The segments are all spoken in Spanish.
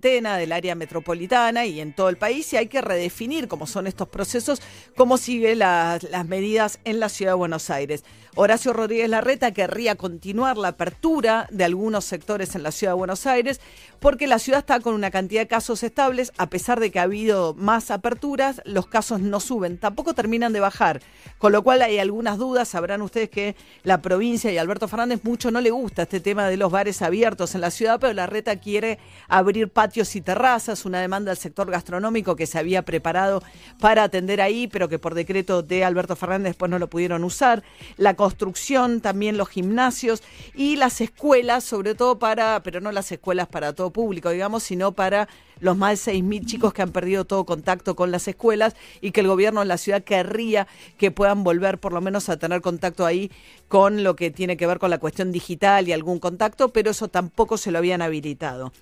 del área metropolitana y en todo el país y hay que redefinir cómo son estos procesos, cómo siguen las medidas en la ciudad de Buenos Aires. Horacio Rodríguez Larreta querría continuar la apertura de algunos sectores en la ciudad de Buenos Aires porque la ciudad está con una cantidad de casos estables, a pesar de que ha habido más aperturas, los casos no suben, tampoco terminan de bajar, con lo cual hay algunas dudas, sabrán ustedes que la provincia y Alberto Fernández mucho no le gusta este tema de los bares abiertos en la ciudad, pero Larreta quiere abrir patios y terrazas, una demanda del sector gastronómico que se había preparado para atender ahí, pero que por decreto de Alberto Fernández después no lo pudieron usar. La construcción, también los gimnasios y las escuelas, sobre todo para, pero no las escuelas para todo público, digamos, sino para los más de 6.000 chicos que han perdido todo contacto con las escuelas y que el gobierno de la ciudad querría que puedan volver por lo menos a tener contacto ahí con lo que tiene que ver con la cuestión digital y algún contacto, pero eso tampoco se lo habían habilitado.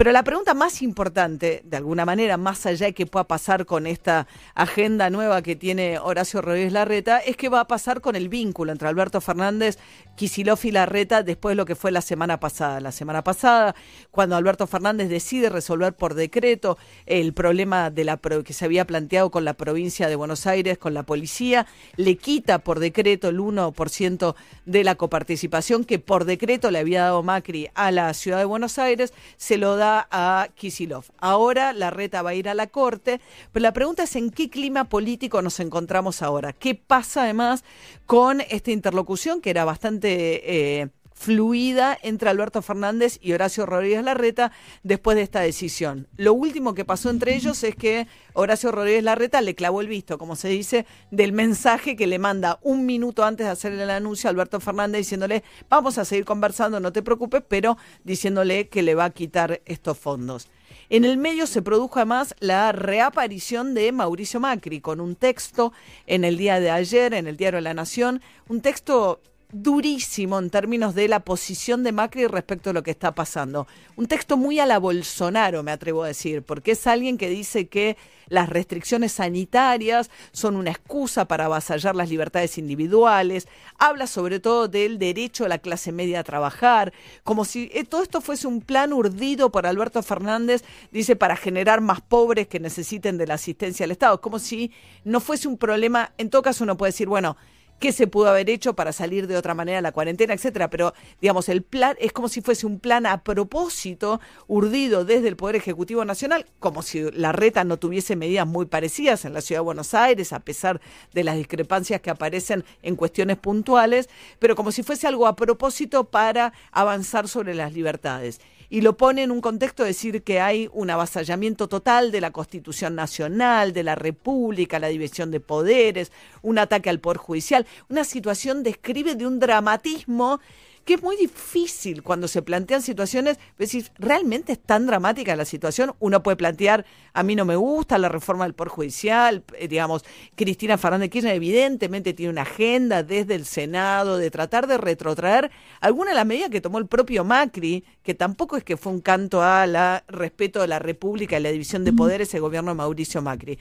Pero la pregunta más importante, de alguna manera, más allá de qué pueda pasar con esta agenda nueva que tiene Horacio Rodríguez Larreta, es qué va a pasar con el vínculo entre Alberto Fernández, Kisilov y Larreta después de lo que fue la semana pasada. La semana pasada, cuando Alberto Fernández decide resolver por decreto el problema de la que se había planteado con la provincia de Buenos Aires, con la policía, le quita por decreto el 1% de la coparticipación que por decreto le había dado Macri a la ciudad de Buenos Aires, se lo da a Kisilov. Ahora la reta va a ir a la corte, pero la pregunta es en qué clima político nos encontramos ahora. ¿Qué pasa además con esta interlocución que era bastante... Eh, fluida entre Alberto Fernández y Horacio Rodríguez Larreta después de esta decisión. Lo último que pasó entre ellos es que Horacio Rodríguez Larreta le clavó el visto, como se dice, del mensaje que le manda un minuto antes de hacer el anuncio a Alberto Fernández diciéndole, vamos a seguir conversando, no te preocupes, pero diciéndole que le va a quitar estos fondos. En el medio se produjo además la reaparición de Mauricio Macri con un texto en el día de ayer, en el diario de La Nación, un texto durísimo en términos de la posición de Macri respecto a lo que está pasando. Un texto muy a la Bolsonaro, me atrevo a decir, porque es alguien que dice que las restricciones sanitarias son una excusa para avasallar las libertades individuales, habla sobre todo del derecho de la clase media a trabajar, como si eh, todo esto fuese un plan urdido por Alberto Fernández, dice, para generar más pobres que necesiten de la asistencia del Estado, como si no fuese un problema, en todo caso uno puede decir, bueno, qué se pudo haber hecho para salir de otra manera la cuarentena, etcétera. Pero, digamos, el plan es como si fuese un plan a propósito, urdido desde el Poder Ejecutivo Nacional, como si la reta no tuviese medidas muy parecidas en la ciudad de Buenos Aires, a pesar de las discrepancias que aparecen en cuestiones puntuales, pero como si fuese algo a propósito para avanzar sobre las libertades y lo pone en un contexto de decir que hay un avasallamiento total de la Constitución Nacional, de la República, la división de poderes, un ataque al Poder Judicial, una situación describe de un dramatismo que es muy difícil cuando se plantean situaciones, decir, ¿realmente es tan dramática la situación? Uno puede plantear, a mí no me gusta la reforma del Poder Judicial, eh, digamos, Cristina Fernández Kirchner evidentemente tiene una agenda desde el Senado de tratar de retrotraer alguna de las medidas que tomó el propio Macri, que tampoco es que fue un canto al respeto de la República y la división de poderes el gobierno de Mauricio Macri.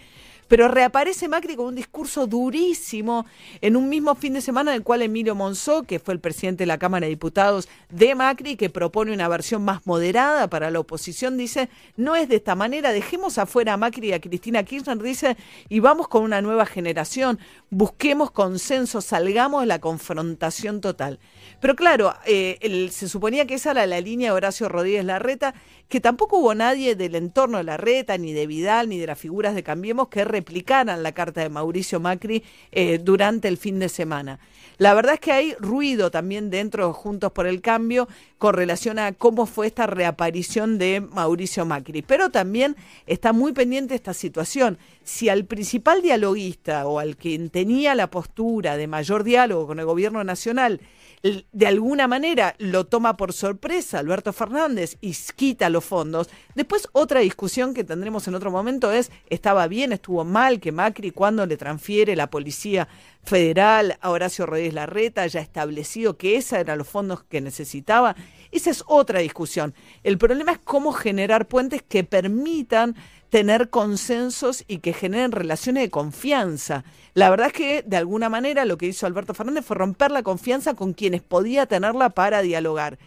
Pero reaparece Macri con un discurso durísimo en un mismo fin de semana en el cual Emilio Monzó, que fue el presidente de la Cámara de Diputados de Macri, que propone una versión más moderada para la oposición, dice, no es de esta manera, dejemos afuera a Macri y a Cristina Kirchner, dice, y vamos con una nueva generación, busquemos consenso, salgamos de la confrontación total. Pero claro, eh, se suponía que esa era la línea de Horacio Rodríguez Larreta, que tampoco hubo nadie del entorno de Larreta, ni de Vidal, ni de las figuras de Cambiemos que replicaran la carta de Mauricio Macri eh, durante el fin de semana. La verdad es que hay ruido también dentro de Juntos por el Cambio con relación a cómo fue esta reaparición de Mauricio Macri, pero también está muy pendiente esta situación. Si al principal dialoguista o al quien tenía la postura de mayor diálogo con el gobierno nacional de alguna manera lo toma por sorpresa Alberto Fernández y quita los fondos. Después otra discusión que tendremos en otro momento es, ¿estaba bien, estuvo mal que Macri cuando le transfiere la Policía Federal a Horacio Rodríguez Larreta haya establecido que esos eran los fondos que necesitaba? Esa es otra discusión. El problema es cómo generar puentes que permitan tener consensos y que generen relaciones de confianza. La verdad es que de alguna manera lo que hizo Alberto Fernández fue romper la confianza con quienes podía tenerla para dialogar.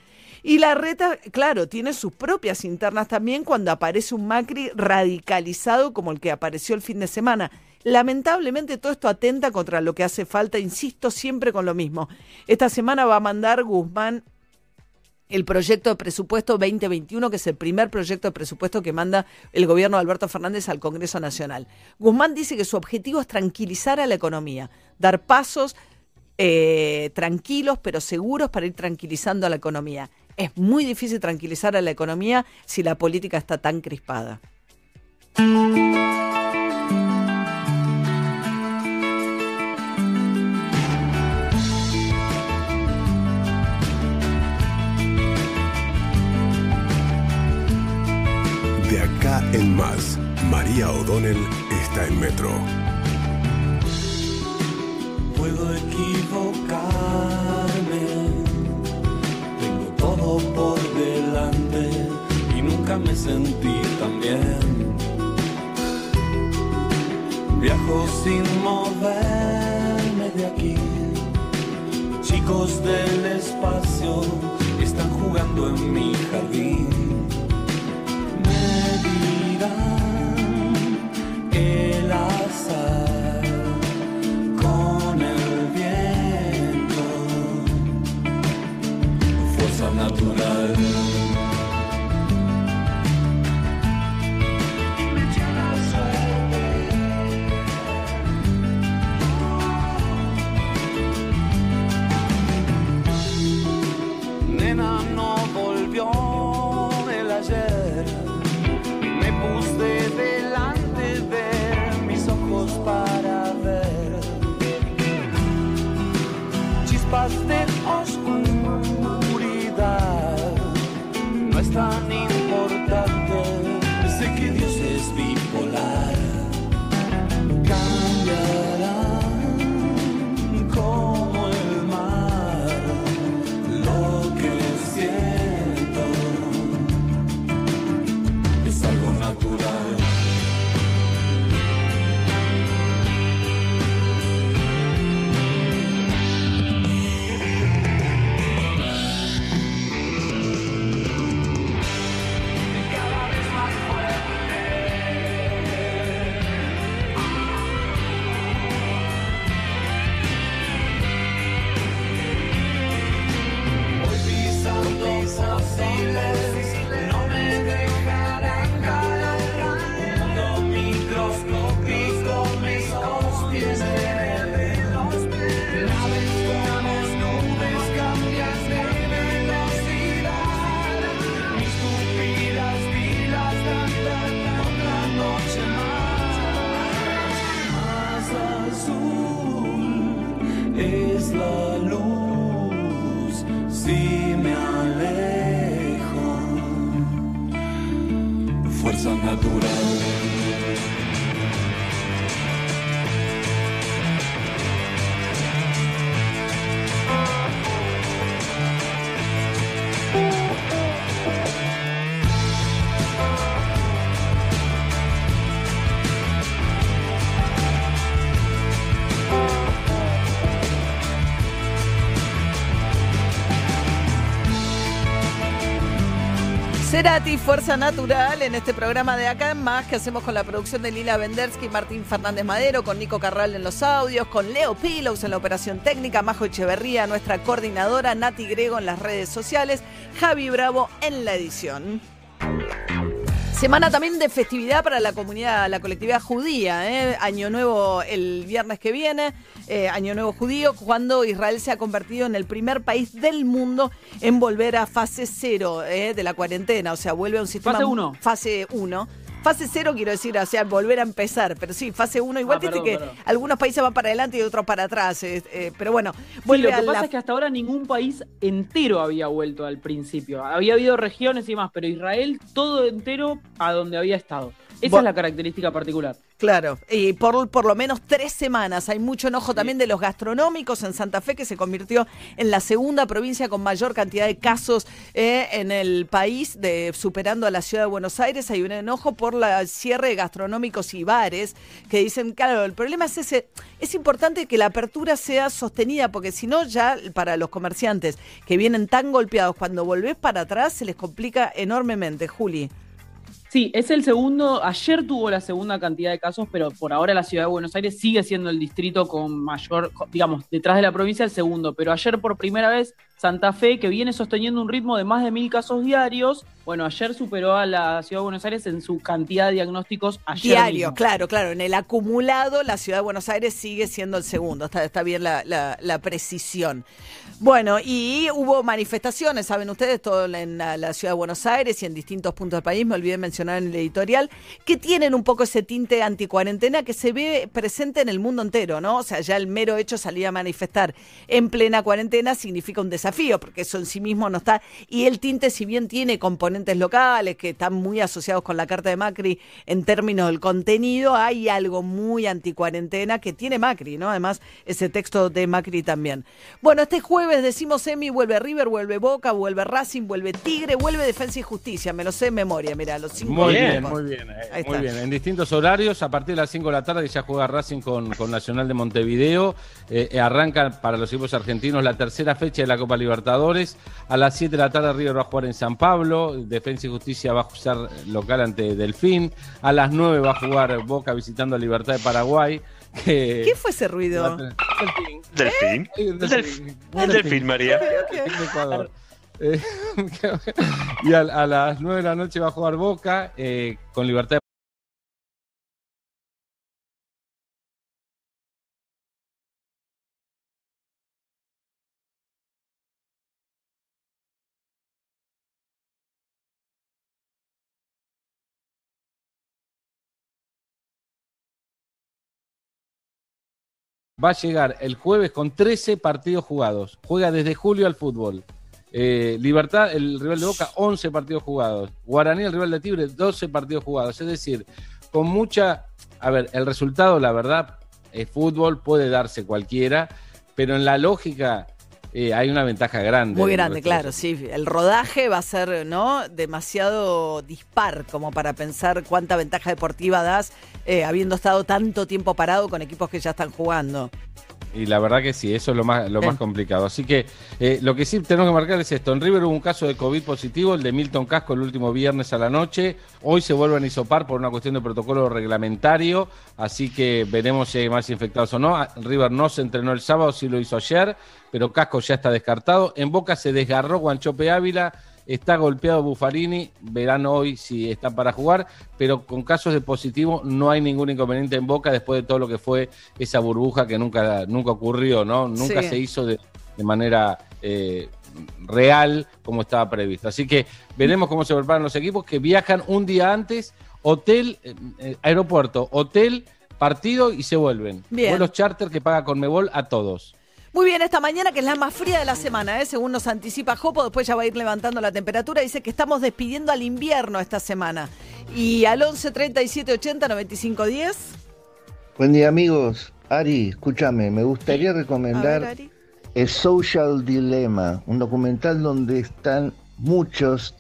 Y la reta, claro, tiene sus propias internas también cuando aparece un Macri radicalizado como el que apareció el fin de semana. Lamentablemente todo esto atenta contra lo que hace falta, insisto siempre con lo mismo. Esta semana va a mandar Guzmán el proyecto de presupuesto 2021, que es el primer proyecto de presupuesto que manda el gobierno de Alberto Fernández al Congreso Nacional. Guzmán dice que su objetivo es tranquilizar a la economía, dar pasos eh, tranquilos pero seguros para ir tranquilizando a la economía. Es muy difícil tranquilizar a la economía si la política está tan crispada. María O'Donnell está en Metro. Puedo equivocarme, tengo todo por delante y nunca me sentí tan bien. Viajo sin moverme de aquí, chicos del espacio están jugando en mi jardín. Me dirán side. Cerati, Fuerza Natural, en este programa de Acá en Más que hacemos con la producción de Lila Vendersky Martín Fernández Madero, con Nico Carral en los audios, con Leo Pilos en la operación técnica, Majo Echeverría, nuestra coordinadora, Nati Grego en las redes sociales, Javi Bravo en la edición. Semana también de festividad para la comunidad, la colectividad judía. ¿eh? Año Nuevo el viernes que viene, eh, Año Nuevo judío, cuando Israel se ha convertido en el primer país del mundo en volver a fase cero ¿eh? de la cuarentena. O sea, vuelve a un sistema. Fase uno. Fase 1. Fase cero quiero decir, o sea, volver a empezar. Pero sí, fase 1. Igual Ah, viste perdón, que perdón. algunos países van para adelante y otros para atrás. eh, eh, pero bueno, Sí, lo que pasa la es que hasta ahora ningún país entero había vuelto al principio. Había habido regiones y más, pero Israel todo entero a donde había estado. Esa es la característica particular. Claro, y por, por lo menos tres semanas. Hay mucho enojo también de los gastronómicos en Santa Fe, que se convirtió en la segunda provincia con mayor cantidad de casos eh, en el país, de, superando a la ciudad de Buenos Aires. Hay un enojo por la cierre de gastronómicos y bares, que dicen, claro, el problema es ese. Es importante que la apertura sea sostenida, porque si no, ya para los comerciantes que vienen tan golpeados, cuando volvés para atrás, se les complica enormemente. Juli. Sí, es el segundo, ayer tuvo la segunda cantidad de casos, pero por ahora la ciudad de Buenos Aires sigue siendo el distrito con mayor, digamos, detrás de la provincia el segundo, pero ayer por primera vez Santa Fe, que viene sosteniendo un ritmo de más de mil casos diarios, bueno, ayer superó a la ciudad de Buenos Aires en su cantidad de diagnósticos ayer Diario, claro, claro, en el acumulado la ciudad de Buenos Aires sigue siendo el segundo, está, está bien la, la, la precisión. Bueno, y hubo manifestaciones, saben ustedes, todo en la, ciudad de Buenos Aires y en distintos puntos del país, me olvidé mencionar en el editorial, que tienen un poco ese tinte anticuarentena que se ve presente en el mundo entero, ¿no? O sea, ya el mero hecho salir a manifestar en plena cuarentena significa un desafío, porque eso en sí mismo no está. Y el tinte, si bien tiene componentes locales que están muy asociados con la carta de Macri en términos del contenido, hay algo muy anticuarentena que tiene Macri, ¿no? Además, ese texto de Macri también. Bueno, este jueves decimos Emi, vuelve River, vuelve Boca, vuelve Racing, vuelve Tigre, vuelve Defensa y Justicia. Me lo sé en memoria, mira, los cinco Muy bien, muy bien, eh, muy bien. En distintos horarios, a partir de las 5 de la tarde ya juega Racing con, con Nacional de Montevideo. Eh, arranca para los equipos argentinos la tercera fecha de la Copa Libertadores. A las 7 de la tarde River va a jugar en San Pablo. Defensa y Justicia va a ser local ante Delfín. A las 9 va a jugar Boca visitando a Libertad de Paraguay. Que... ¿Qué fue ese ruido? Delfín. Delfín. ¿Eh? Delfín. El delfín, María. Eh, y a, a, las 9 de la noche va a jugar Boca eh, con Libertad de va a llegar el jueves con 13 partidos jugados. Juega desde julio al fútbol. Eh, Libertad, el rival de Boca, 11 partidos jugados. Guaraní, el rival de Tigre, 12 partidos jugados. Es decir, con mucha... A ver, el resultado, la verdad, es fútbol, puede darse cualquiera, pero en la lógica eh, hay una ventaja grande. Muy grande, claro, sí. El rodaje va a ser, ¿no? Demasiado dispar como para pensar cuánta ventaja deportiva das eh, habiendo estado tanto tiempo parado con equipos que ya están jugando. Y la verdad que sí, eso es lo más, lo más complicado. Así que eh, lo que sí tenemos que marcar es esto. En River hubo un caso de COVID positivo, el de Milton Casco el último viernes a la noche. Hoy se vuelven a isopar por una cuestión de protocolo reglamentario. Así que veremos si hay más infectados o no. Ah, River no se entrenó el sábado, sí lo hizo ayer, pero Casco ya está descartado. En Boca se desgarró Guanchope Ávila Está golpeado Buffarini, verán hoy si está para jugar, pero con casos de positivo no hay ningún inconveniente en Boca después de todo lo que fue esa burbuja que nunca, nunca ocurrió, ¿no? Nunca sí. se hizo de, de manera eh, real como estaba previsto. Así que veremos cómo se preparan los equipos que viajan un día antes, hotel, eh, aeropuerto, hotel, partido y se vuelven. Bien. Vuelos charter que paga Conmebol a todos. Muy bien, esta mañana que es la más fría de la semana, ¿eh? según nos anticipa Jopo, después ya va a ir levantando la temperatura, dice que estamos despidiendo al invierno esta semana. Y al 11 37 80 95 10. Buen día amigos. Ari, escúchame, me gustaría recomendar ver, el Social Dilemma, un documental donde están muchos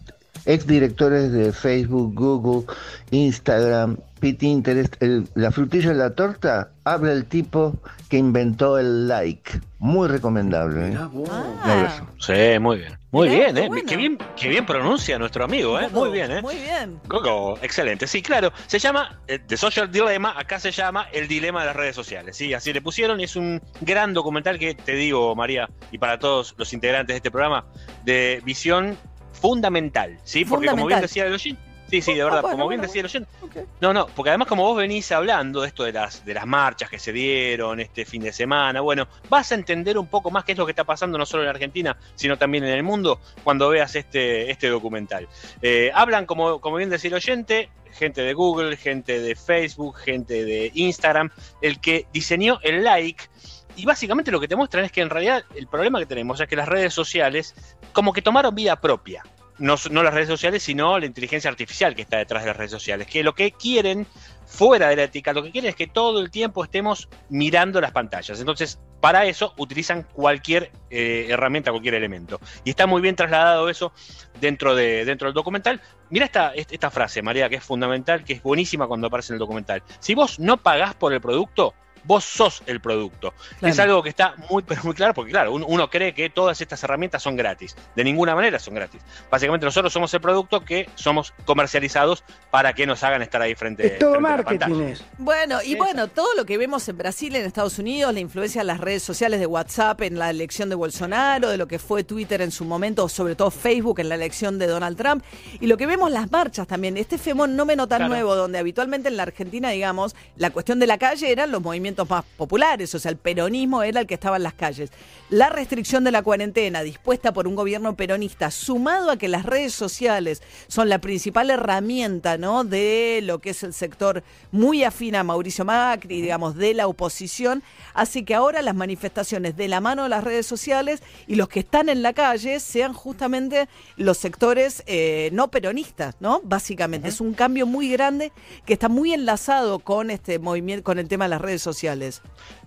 exdirectores de Facebook, Google, Instagram, Pinterest, el, la frutilla de la torta, habla el tipo que inventó el like. Muy recomendable. ¿eh? Ah. Sí, muy bien. Muy Mirá, bien, qué ¿eh? bueno. Qué bien, qué bien pronuncia nuestro amigo, ¿eh? Muy bien, ¿eh? Muy bien. Coco, excelente. Sí, claro. Se llama eh, The Social Dilemma, acá se llama El Dilema de las Redes Sociales. Sí, así le pusieron y es un gran documental que te digo, María, y para todos los integrantes de este programa, de visión fundamental, ¿sí? Porque como bien Fundamental. decía el oyente, sí, sí, de Ah, verdad, bueno, como bien bueno, decía el oyente, no, no, porque además como vos venís hablando de esto de las, de las marchas que se dieron este fin de semana, bueno, vas a entender un poco más qué es lo que está pasando no solo en Argentina, sino también en el mundo cuando veas este, este documental. Eh, hablan, como, como bien decía el oyente, gente de Google, gente de Facebook, gente de Instagram, el que diseñó el like. Y básicamente lo que te muestran es que en realidad el problema que tenemos es que las redes sociales como que tomaron vida propia. No, las redes sociales, sino la inteligencia artificial que está detrás de las redes sociales, que lo que quieren fuera de la ética, lo que quieren es que todo el tiempo estemos mirando las pantallas. Entonces, para eso utilizan cualquier eh, herramienta, cualquier elemento. Y está muy bien trasladado eso dentro, de, dentro del documental. Mira esta, esta frase, María, que es fundamental, que es buenísima cuando aparece en el documental. Si vos no pagás por el producto, vos sos el producto. Es algo que está muy, pero muy claro, porque claro, uno, cree que todas estas herramientas son gratis. De ninguna manera son gratis. Básicamente nosotros somos el producto que somos comercializados para que nos hagan estar ahí frente, es todo frente marketing. Bueno, y bueno, todo lo que vemos en Brasil, en Estados Unidos, la influencia de las redes sociales de WhatsApp en la elección de Bolsonaro, de lo que fue Twitter en su momento, sobre todo Facebook en la elección de Donald Trump, y lo que vemos las marchas también, este fenómeno tan nuevo, donde habitualmente en la Argentina, digamos, la cuestión de la calle eran los movimientos más populares, o sea, el peronismo era el que estaba en las calles. La restricción de la cuarentena dispuesta por un gobierno peronista, sumado a que las redes sociales son la principal herramienta, ¿no? De lo que es el sector muy afín a Mauricio Macri, digamos, de la oposición, hace que ahora las manifestaciones de la mano de las redes sociales y los que están en la calle sean justamente los sectores eh, no peronistas, ¿no? Básicamente. Es un cambio muy grande que está muy enlazado con este movimiento, con el tema de las redes sociales.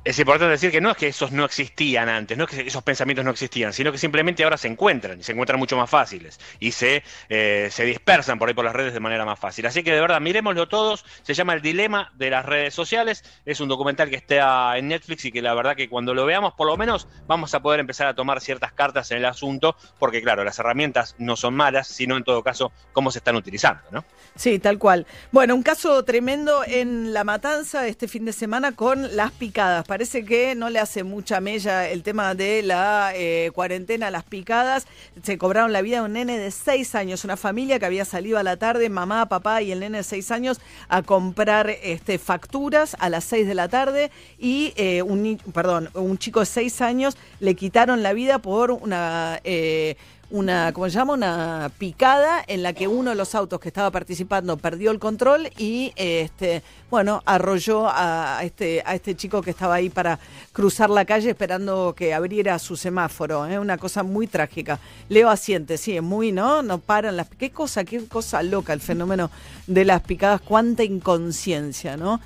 Es importante decir que no es que esos no existían antes, no es que esos pensamientos no existían, sino que simplemente ahora se encuentran y se encuentran mucho más fáciles y se, eh, se dispersan por ahí por las redes de manera más fácil. Así que de verdad, miremoslo todos. Se llama El Dilema de las Redes Sociales. Es un documental que está en Netflix y que la verdad que cuando lo veamos, por lo menos vamos a poder empezar a tomar ciertas cartas en el asunto, porque claro, las herramientas no son malas, sino en todo caso cómo se están utilizando, ¿no? Sí, tal cual. Bueno, un caso tremendo en La Matanza este fin de semana con las picadas. Parece que no le hace mucha mella el tema de la eh, cuarentena, las picadas. Se cobraron la vida de un nene de seis años, una familia que había salido a la tarde, mamá, papá y el nene de seis años, a comprar este, facturas a las seis de la tarde y eh, un, perdón, un chico de seis años le quitaron la vida por una... Eh, una, ¿cómo se llama? Una picada en la que uno de los autos que estaba participando perdió el control y este, bueno, arrolló a este, a este chico que estaba ahí para cruzar la calle esperando que abriera su semáforo. Es ¿eh? una cosa muy trágica. Leo asiente, sí, es muy, ¿no? No paran las qué cosa, qué cosa loca el fenómeno de las picadas, cuánta inconsciencia, ¿no?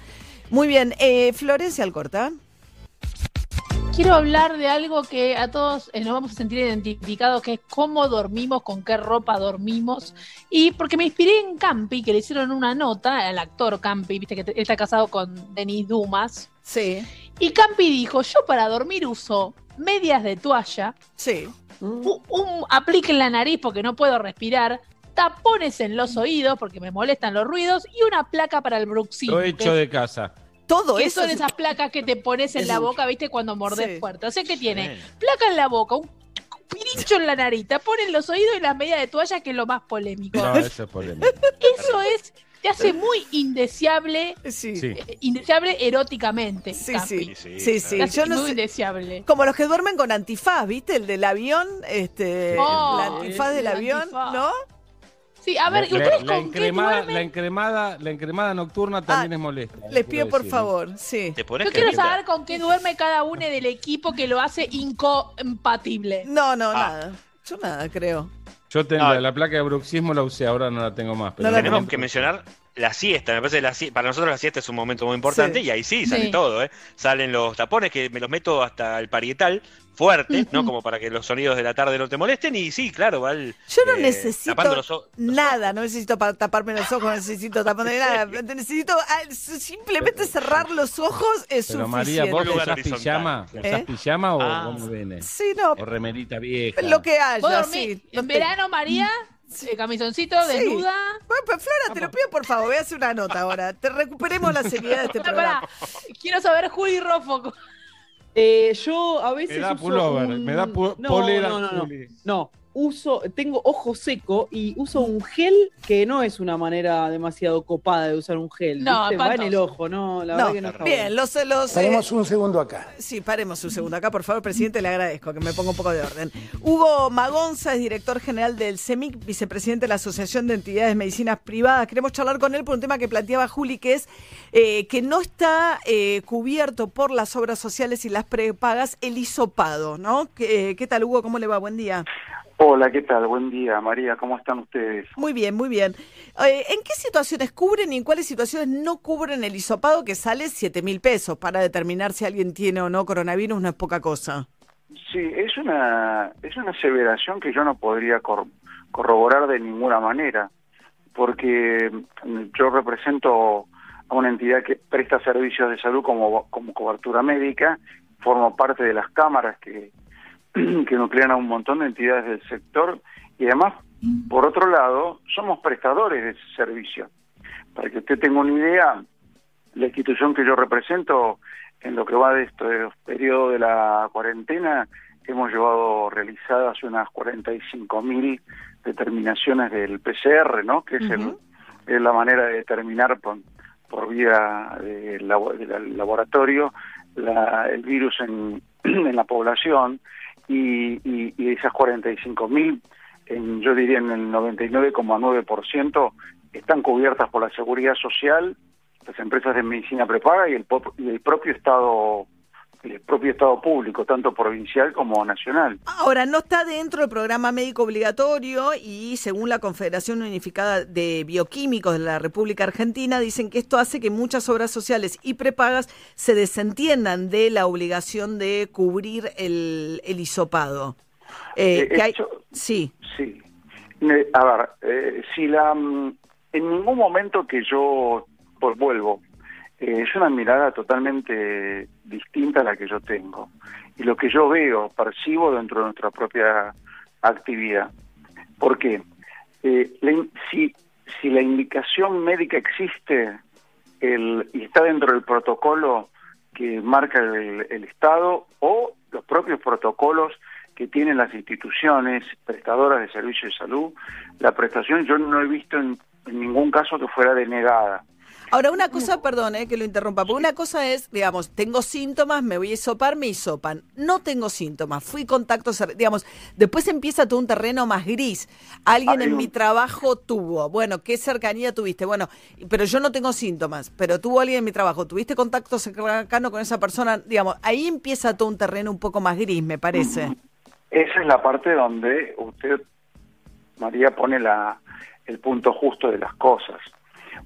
Muy bien, eh, Florencia Alcorta quiero hablar de algo que a todos eh, nos vamos a sentir identificados, que es cómo dormimos, con qué ropa dormimos. Y porque me inspiré en Campi, que le hicieron una nota, el actor Campi, viste que está casado con Denis Dumas. Sí. Y Campi dijo, yo para dormir uso medias de toalla. Sí. Un, aplique en la nariz porque no puedo respirar, tapones en los oídos porque me molestan los ruidos y una placa para el bruxismo. Lo hecho de casa. Todo eso. son esas placas que te pones en la boca, viste, cuando mordes fuerte. O sea, que tiene placa en la boca, un pirincho en la narita, ponen los oídos y las medias de toalla, que es lo más polémico. No, eso es polémico. Eso es te hace muy indeseable, sí. Eh, indeseable eróticamente. Sí, sí, sí, sí. Yo no muy indeseable. Como los que duermen con antifaz, ¿viste? El del avión, este, oh, la antifaz del avión, ¿no? Sí, a ver, ¿ustedes la, con encremada, qué la encremada, la encremada nocturna también Ah, es molesta. Les pido por favor, sí. ¿Te pones Yo quiero saber con qué duerme cada uno del equipo que lo hace incompatible. No, no, Ah. nada. Yo nada, creo. Yo tengo la, la placa de bruxismo, la usé, ahora no la tengo más. Pero No la Tenemos que mencionar la siesta. Me parece que la para nosotros la siesta es un momento muy importante Sí. y ahí sí sale Sí. todo. ¿eh? Salen los tapones que me los meto hasta el parietal fuerte, ¿no? Como para que los sonidos de la tarde no te molesten. Y sí, claro, va el, Yo no eh, necesito tapando los o- los nada, no necesito pa- taparme los ojos, no necesito taparme nada. Necesito ah, simplemente cerrar los ojos es Pero suficiente. María, ¿vos usás pijama? ¿Eh? ¿Usás pijama o Ah. cómo viene? Sí, no, O remerita vieja. lo que ¿Vos haya, sí. en verano, María? Eh, Camisoncito, Sí. desnuda. Bueno, pues Flora, te lo pido por favor, voy a hacer una nota ahora. Te recuperemos la seriedad de este programa. pará. Quiero saber Juli Rofo. Eh, yo a veces Me da uso pullover, un- me da pu- no, polera, No, no, no. Juli. No, uso, tengo ojo seco y uso un gel que no es una manera demasiado copada de usar un gel. No, ¿viste? Va en el ojo, no, la No, verdad que no está bien, bueno. los, los, eh, Paremos un segundo acá. Sí, paremos un segundo acá, por favor, presidente, le agradezco que me ponga un poco de orden. Hugo Magonza es director general del CEMIC, vicepresidente de la Asociación de Entidades de Medicinas Privadas. Queremos charlar con él por un tema que planteaba Juli, que es eh, que no está eh, cubierto por las obras sociales y las prepagas el hisopado, ¿no? ¿Qué, qué tal, Hugo? ¿Cómo le va? Buen día. Hola, ¿qué tal? Buen día, María. ¿Cómo están ustedes? Muy bien, muy bien. Eh, ¿En qué situaciones cubren y en cuáles situaciones no cubren el hisopado que sale 7 mil pesos para determinar si alguien tiene o no coronavirus? No es poca cosa. Sí, es una, es una aseveración que yo no podría corroborar de ninguna manera, porque yo represento a una entidad que presta servicios de salud como, como cobertura médica, formo parte de las cámaras que que nuclean a un montón de entidades del sector y además, por otro lado, somos prestadores de ese servicio. Para que usted tenga una idea, la institución que yo represento, en lo que va de este periodo de la cuarentena, hemos llevado realizadas unas 45.000 determinaciones del PCR, ¿no? que es, el, es la manera de determinar por, por vía del laboratorio la, el virus en, en la población y, y, y esas 45 mil, yo diría en el 99,9%, están cubiertas por la seguridad social, las empresas de medicina prepaga y el, y el propio Estado el propio Estado público, tanto provincial como nacional. Ahora, no está dentro del programa médico obligatorio y según la Confederación Unificada de Bioquímicos de la República Argentina, dicen que esto hace que muchas obras sociales y prepagas se desentiendan de la obligación de cubrir el, el hisopado. Eh, eh Sí. Sí. A ver, eh, si la... Mm, en ningún momento que yo pues, vuelvo eh, es una mirada totalmente distinta a la que yo tengo y lo que yo veo, percibo dentro de nuestra propia actividad. ¿Por qué? Eh, si, si la indicación médica existe el, y está dentro del protocolo que marca el, Estado o los propios protocolos que tienen las instituciones prestadoras de servicios de salud, la prestación yo no he visto en ningún caso que fuera denegada. Ahora, una cosa, perdón eh, que lo interrumpa, porque una cosa es, digamos, tengo síntomas, me voy a hisopar, me hisopan. No tengo síntomas, fui contacto, digamos, después empieza todo un terreno más gris. Alguien en mi trabajo tuvo, bueno, ¿qué cercanía tuviste? Bueno, pero yo no tengo síntomas, pero tuvo alguien en mi trabajo, ¿tuviste contacto cercano con esa persona? Digamos, ahí empieza todo un terreno un poco más gris, me parece. Esa es la parte donde usted, María, pone la, el punto justo de las cosas.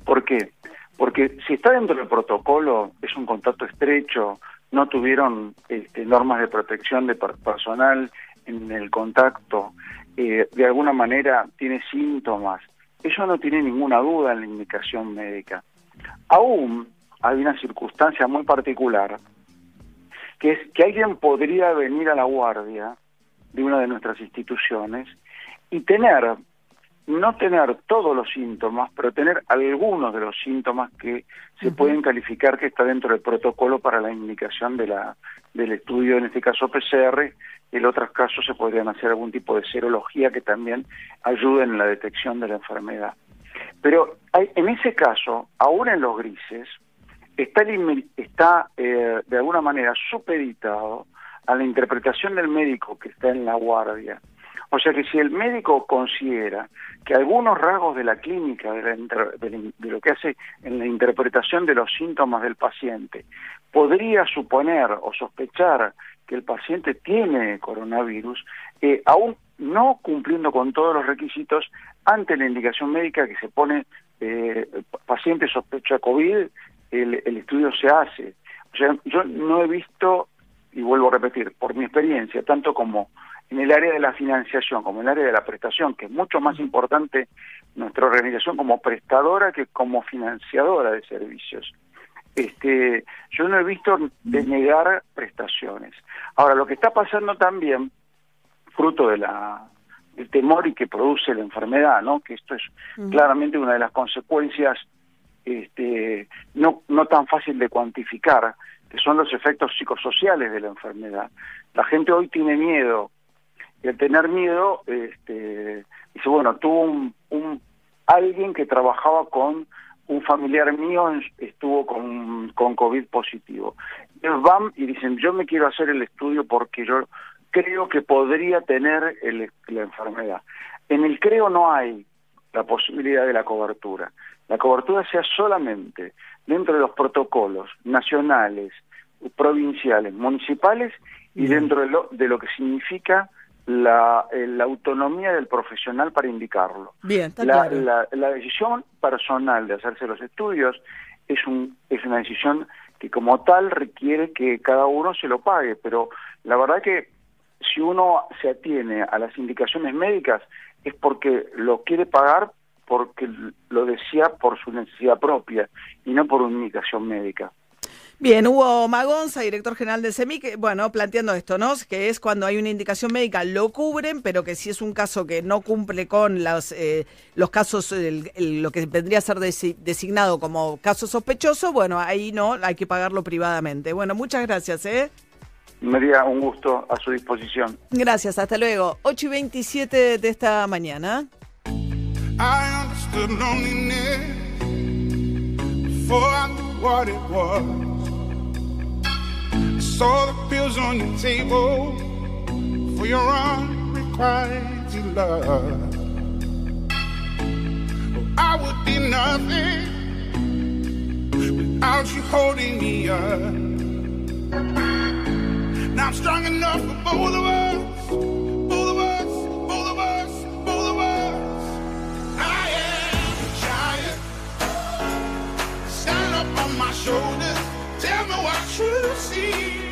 ¿Por qué? Porque si está dentro del protocolo, es un contacto estrecho, no tuvieron este, normas de protección de personal en el contacto, eh, de alguna manera tiene síntomas, eso no tiene ninguna duda en la indicación médica. Aún hay una circunstancia muy particular, que es que alguien podría venir a la guardia de una de nuestras instituciones y tener no tener todos los síntomas, pero tener algunos de los síntomas que se pueden calificar que está dentro del protocolo para la indicación de la, del estudio, en este caso PCR, en otros casos se podrían hacer algún tipo de serología que también ayuden en la detección de la enfermedad. Pero hay, en ese caso, aún en los grises, está, está eh, de alguna manera supeditado a la interpretación del médico que está en la guardia o sea que si el médico considera que algunos rasgos de la clínica, de, lo que hace en la interpretación de los síntomas del paciente, podría suponer o sospechar que el paciente tiene coronavirus, eh, aún no cumpliendo con todos los requisitos, ante la indicación médica que se pone eh, paciente sospecha COVID, el, el estudio se hace. O sea, yo no he visto, y vuelvo a repetir, por mi experiencia, tanto como en el área de la financiación como en el área de la prestación, que es mucho más importante nuestra organización como prestadora que como financiadora de servicios. Este, yo no he visto denegar prestaciones. Ahora, lo que está pasando también, fruto de la del temor y que produce la enfermedad, ¿no? Que esto es claramente una de las consecuencias este, no, no tan fácil de cuantificar, que son los efectos psicosociales de la enfermedad. La gente hoy tiene miedo y al tener miedo, este, dice, bueno, tuvo un, un, alguien que trabajaba con un familiar mío, estuvo con, con COVID positivo. Ellos van y dicen, yo me quiero hacer el estudio porque yo creo que podría tener el, la enfermedad. En el creo no hay la posibilidad de la cobertura. La cobertura sea solamente dentro de los protocolos nacionales, provinciales, municipales y dentro de lo, de lo que significa la, eh, la autonomía del profesional para indicarlo. Bien, está La, claro. la- la decisión personal de hacerse los estudios es, un, es una decisión que como tal requiere que cada uno se lo pague, pero la verdad que si uno se atiene a las indicaciones médicas es porque lo quiere pagar porque lo decía por su necesidad propia y no por una indicación médica. Bien, Hugo Magonza, director general de CEMIC, bueno, planteando esto, ¿no? Que es cuando hay una indicación médica lo cubren, pero que si es un caso que no cumple con los, eh, los casos, el- el- lo que vendría a ser desi- designado como caso sospechoso, bueno, ahí no, hay que pagarlo privadamente. Bueno, muchas gracias, ¿eh? Me haría un gusto a su disposición. Gracias, hasta luego. 8 y 27 de esta mañana. I saw the pills on your table for your unrequited love. I would be nothing without you holding me up. Now I'm strong enough for both of us, both of us, both of us, both of us. I am a giant. Stand up on my shoulders. Tell me what you see.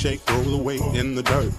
Shake, roll away in the dirt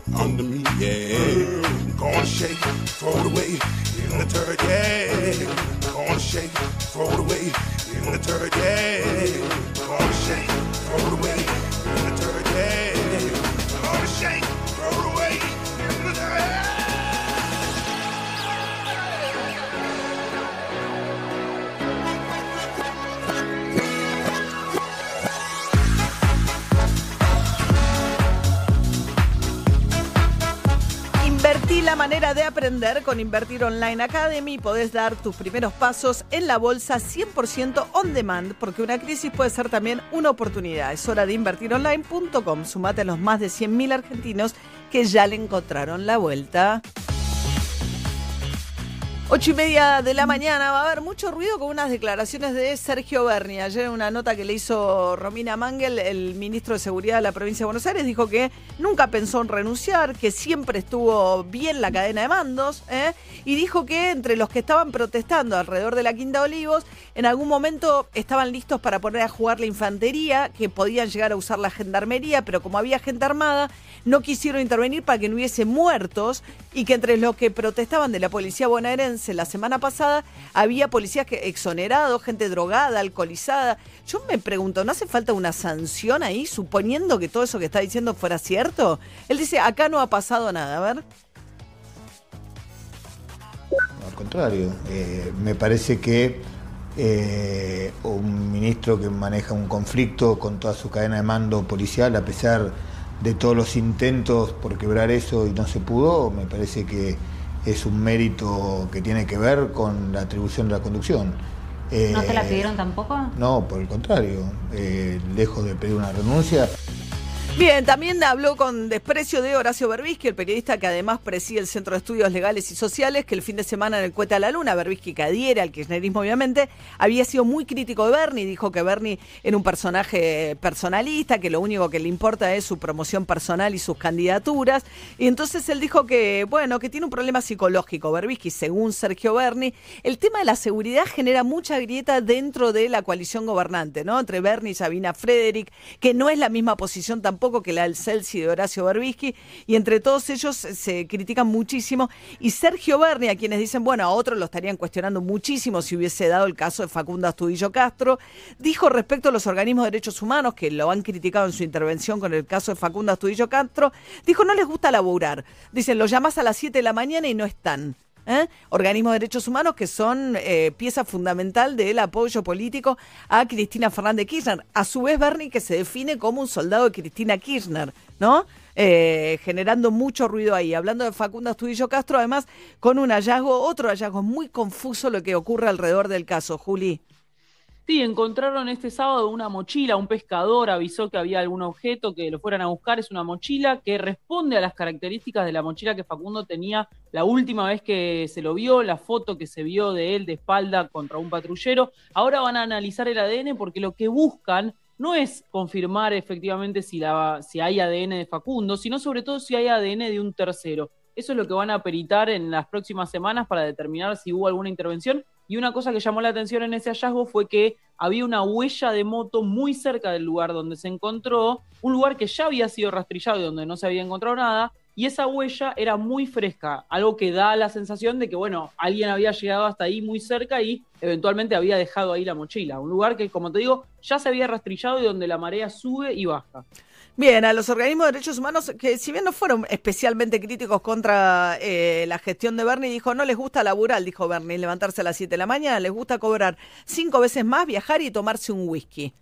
con Invertir Online Academy. Podés dar tus primeros pasos en la bolsa 100% on demand, porque una crisis puede ser también una oportunidad. Es hora de invertironline.com. Sumate a los más de 100.000 argentinos que ya le encontraron la vuelta. Ocho y media de la mañana va a haber mucho ruido con unas declaraciones de Sergio Berni. Ayer una nota que le hizo Romina Mangel, el ministro de Seguridad de la provincia de Buenos Aires, dijo que nunca pensó en renunciar, que siempre estuvo bien la cadena de mandos, ¿eh? y dijo que entre los que estaban protestando alrededor de la Quinta Olivos, en algún momento estaban listos para poner a jugar la infantería, que podían llegar a usar la gendarmería, pero como había gente armada, no quisieron intervenir para que no hubiese muertos y que entre los que protestaban de la policía bonaerense la semana pasada había policías que exonerados, gente drogada, alcoholizada. Yo me pregunto, ¿no hace falta una sanción ahí, suponiendo que todo eso que está diciendo fuera cierto? Él dice, acá no ha pasado nada, a ver. Al contrario, eh, me parece que eh, un ministro que maneja un conflicto con toda su cadena de mando policial, a pesar de todos los intentos por quebrar eso y no se pudo, me parece que es un mérito que tiene que ver con la atribución de la conducción. ¿No te la Eh, pidieron tampoco? No, por el contrario, eh, lejos de pedir una renuncia. Bien, también habló con desprecio de Horacio Berbisky, el periodista que además preside el Centro de Estudios Legales y Sociales, que el fin de semana en el Cueta a la Luna, Berbisky que adhiere al kirchnerismo obviamente, había sido muy crítico de Bernie, dijo que Bernie era un personaje personalista, que lo único que le importa es su promoción personal y sus candidaturas, y entonces él dijo que, bueno, que tiene un problema psicológico, Berbisky, según Sergio Berni, el tema de la seguridad genera mucha grieta dentro de la coalición gobernante, ¿no? Entre Bernie y Sabina Frederick, que no es la misma posición tampoco que la del Celsi de Horacio Berbisky, y entre todos ellos se critican muchísimo. Y Sergio Berni, a quienes dicen, bueno, a otros lo estarían cuestionando muchísimo si hubiese dado el caso de Facundo Astudillo Castro, dijo respecto a los organismos de derechos humanos, que lo han criticado en su intervención con el caso de Facundo Astudillo Castro, dijo, no les gusta laburar. Dicen, los llamas a las 7 de la mañana y no están. ¿Eh? Organismos de derechos humanos que son eh, pieza fundamental del apoyo político a Cristina Fernández Kirchner. A su vez, Bernie, que se define como un soldado de Cristina Kirchner, ¿no? Eh, generando mucho ruido ahí. Hablando de Facundo Astudillo Castro, además, con un hallazgo, otro hallazgo muy confuso lo que ocurre alrededor del caso, Juli. Sí, encontraron este sábado una mochila, un pescador avisó que había algún objeto que lo fueran a buscar, es una mochila que responde a las características de la mochila que Facundo tenía la última vez que se lo vio, la foto que se vio de él de espalda contra un patrullero. Ahora van a analizar el ADN porque lo que buscan no es confirmar efectivamente si, la, si hay ADN de Facundo, sino sobre todo si hay ADN de un tercero. Eso es lo que van a peritar en las próximas semanas para determinar si hubo alguna intervención. Y una cosa que llamó la atención en ese hallazgo fue que había una huella de moto muy cerca del lugar donde se encontró, un lugar que ya había sido rastrillado y donde no se había encontrado nada, y esa huella era muy fresca, algo que da la sensación de que, bueno, alguien había llegado hasta ahí muy cerca y eventualmente había dejado ahí la mochila. Un lugar que, como te digo, ya se había rastrillado y donde la marea sube y baja. Bien, a los organismos de derechos humanos, que si bien no fueron especialmente críticos contra eh, la gestión de Bernie, dijo, no les gusta laburar, dijo Bernie, levantarse a las 7 de la mañana, les gusta cobrar cinco veces más, viajar y tomarse un whisky.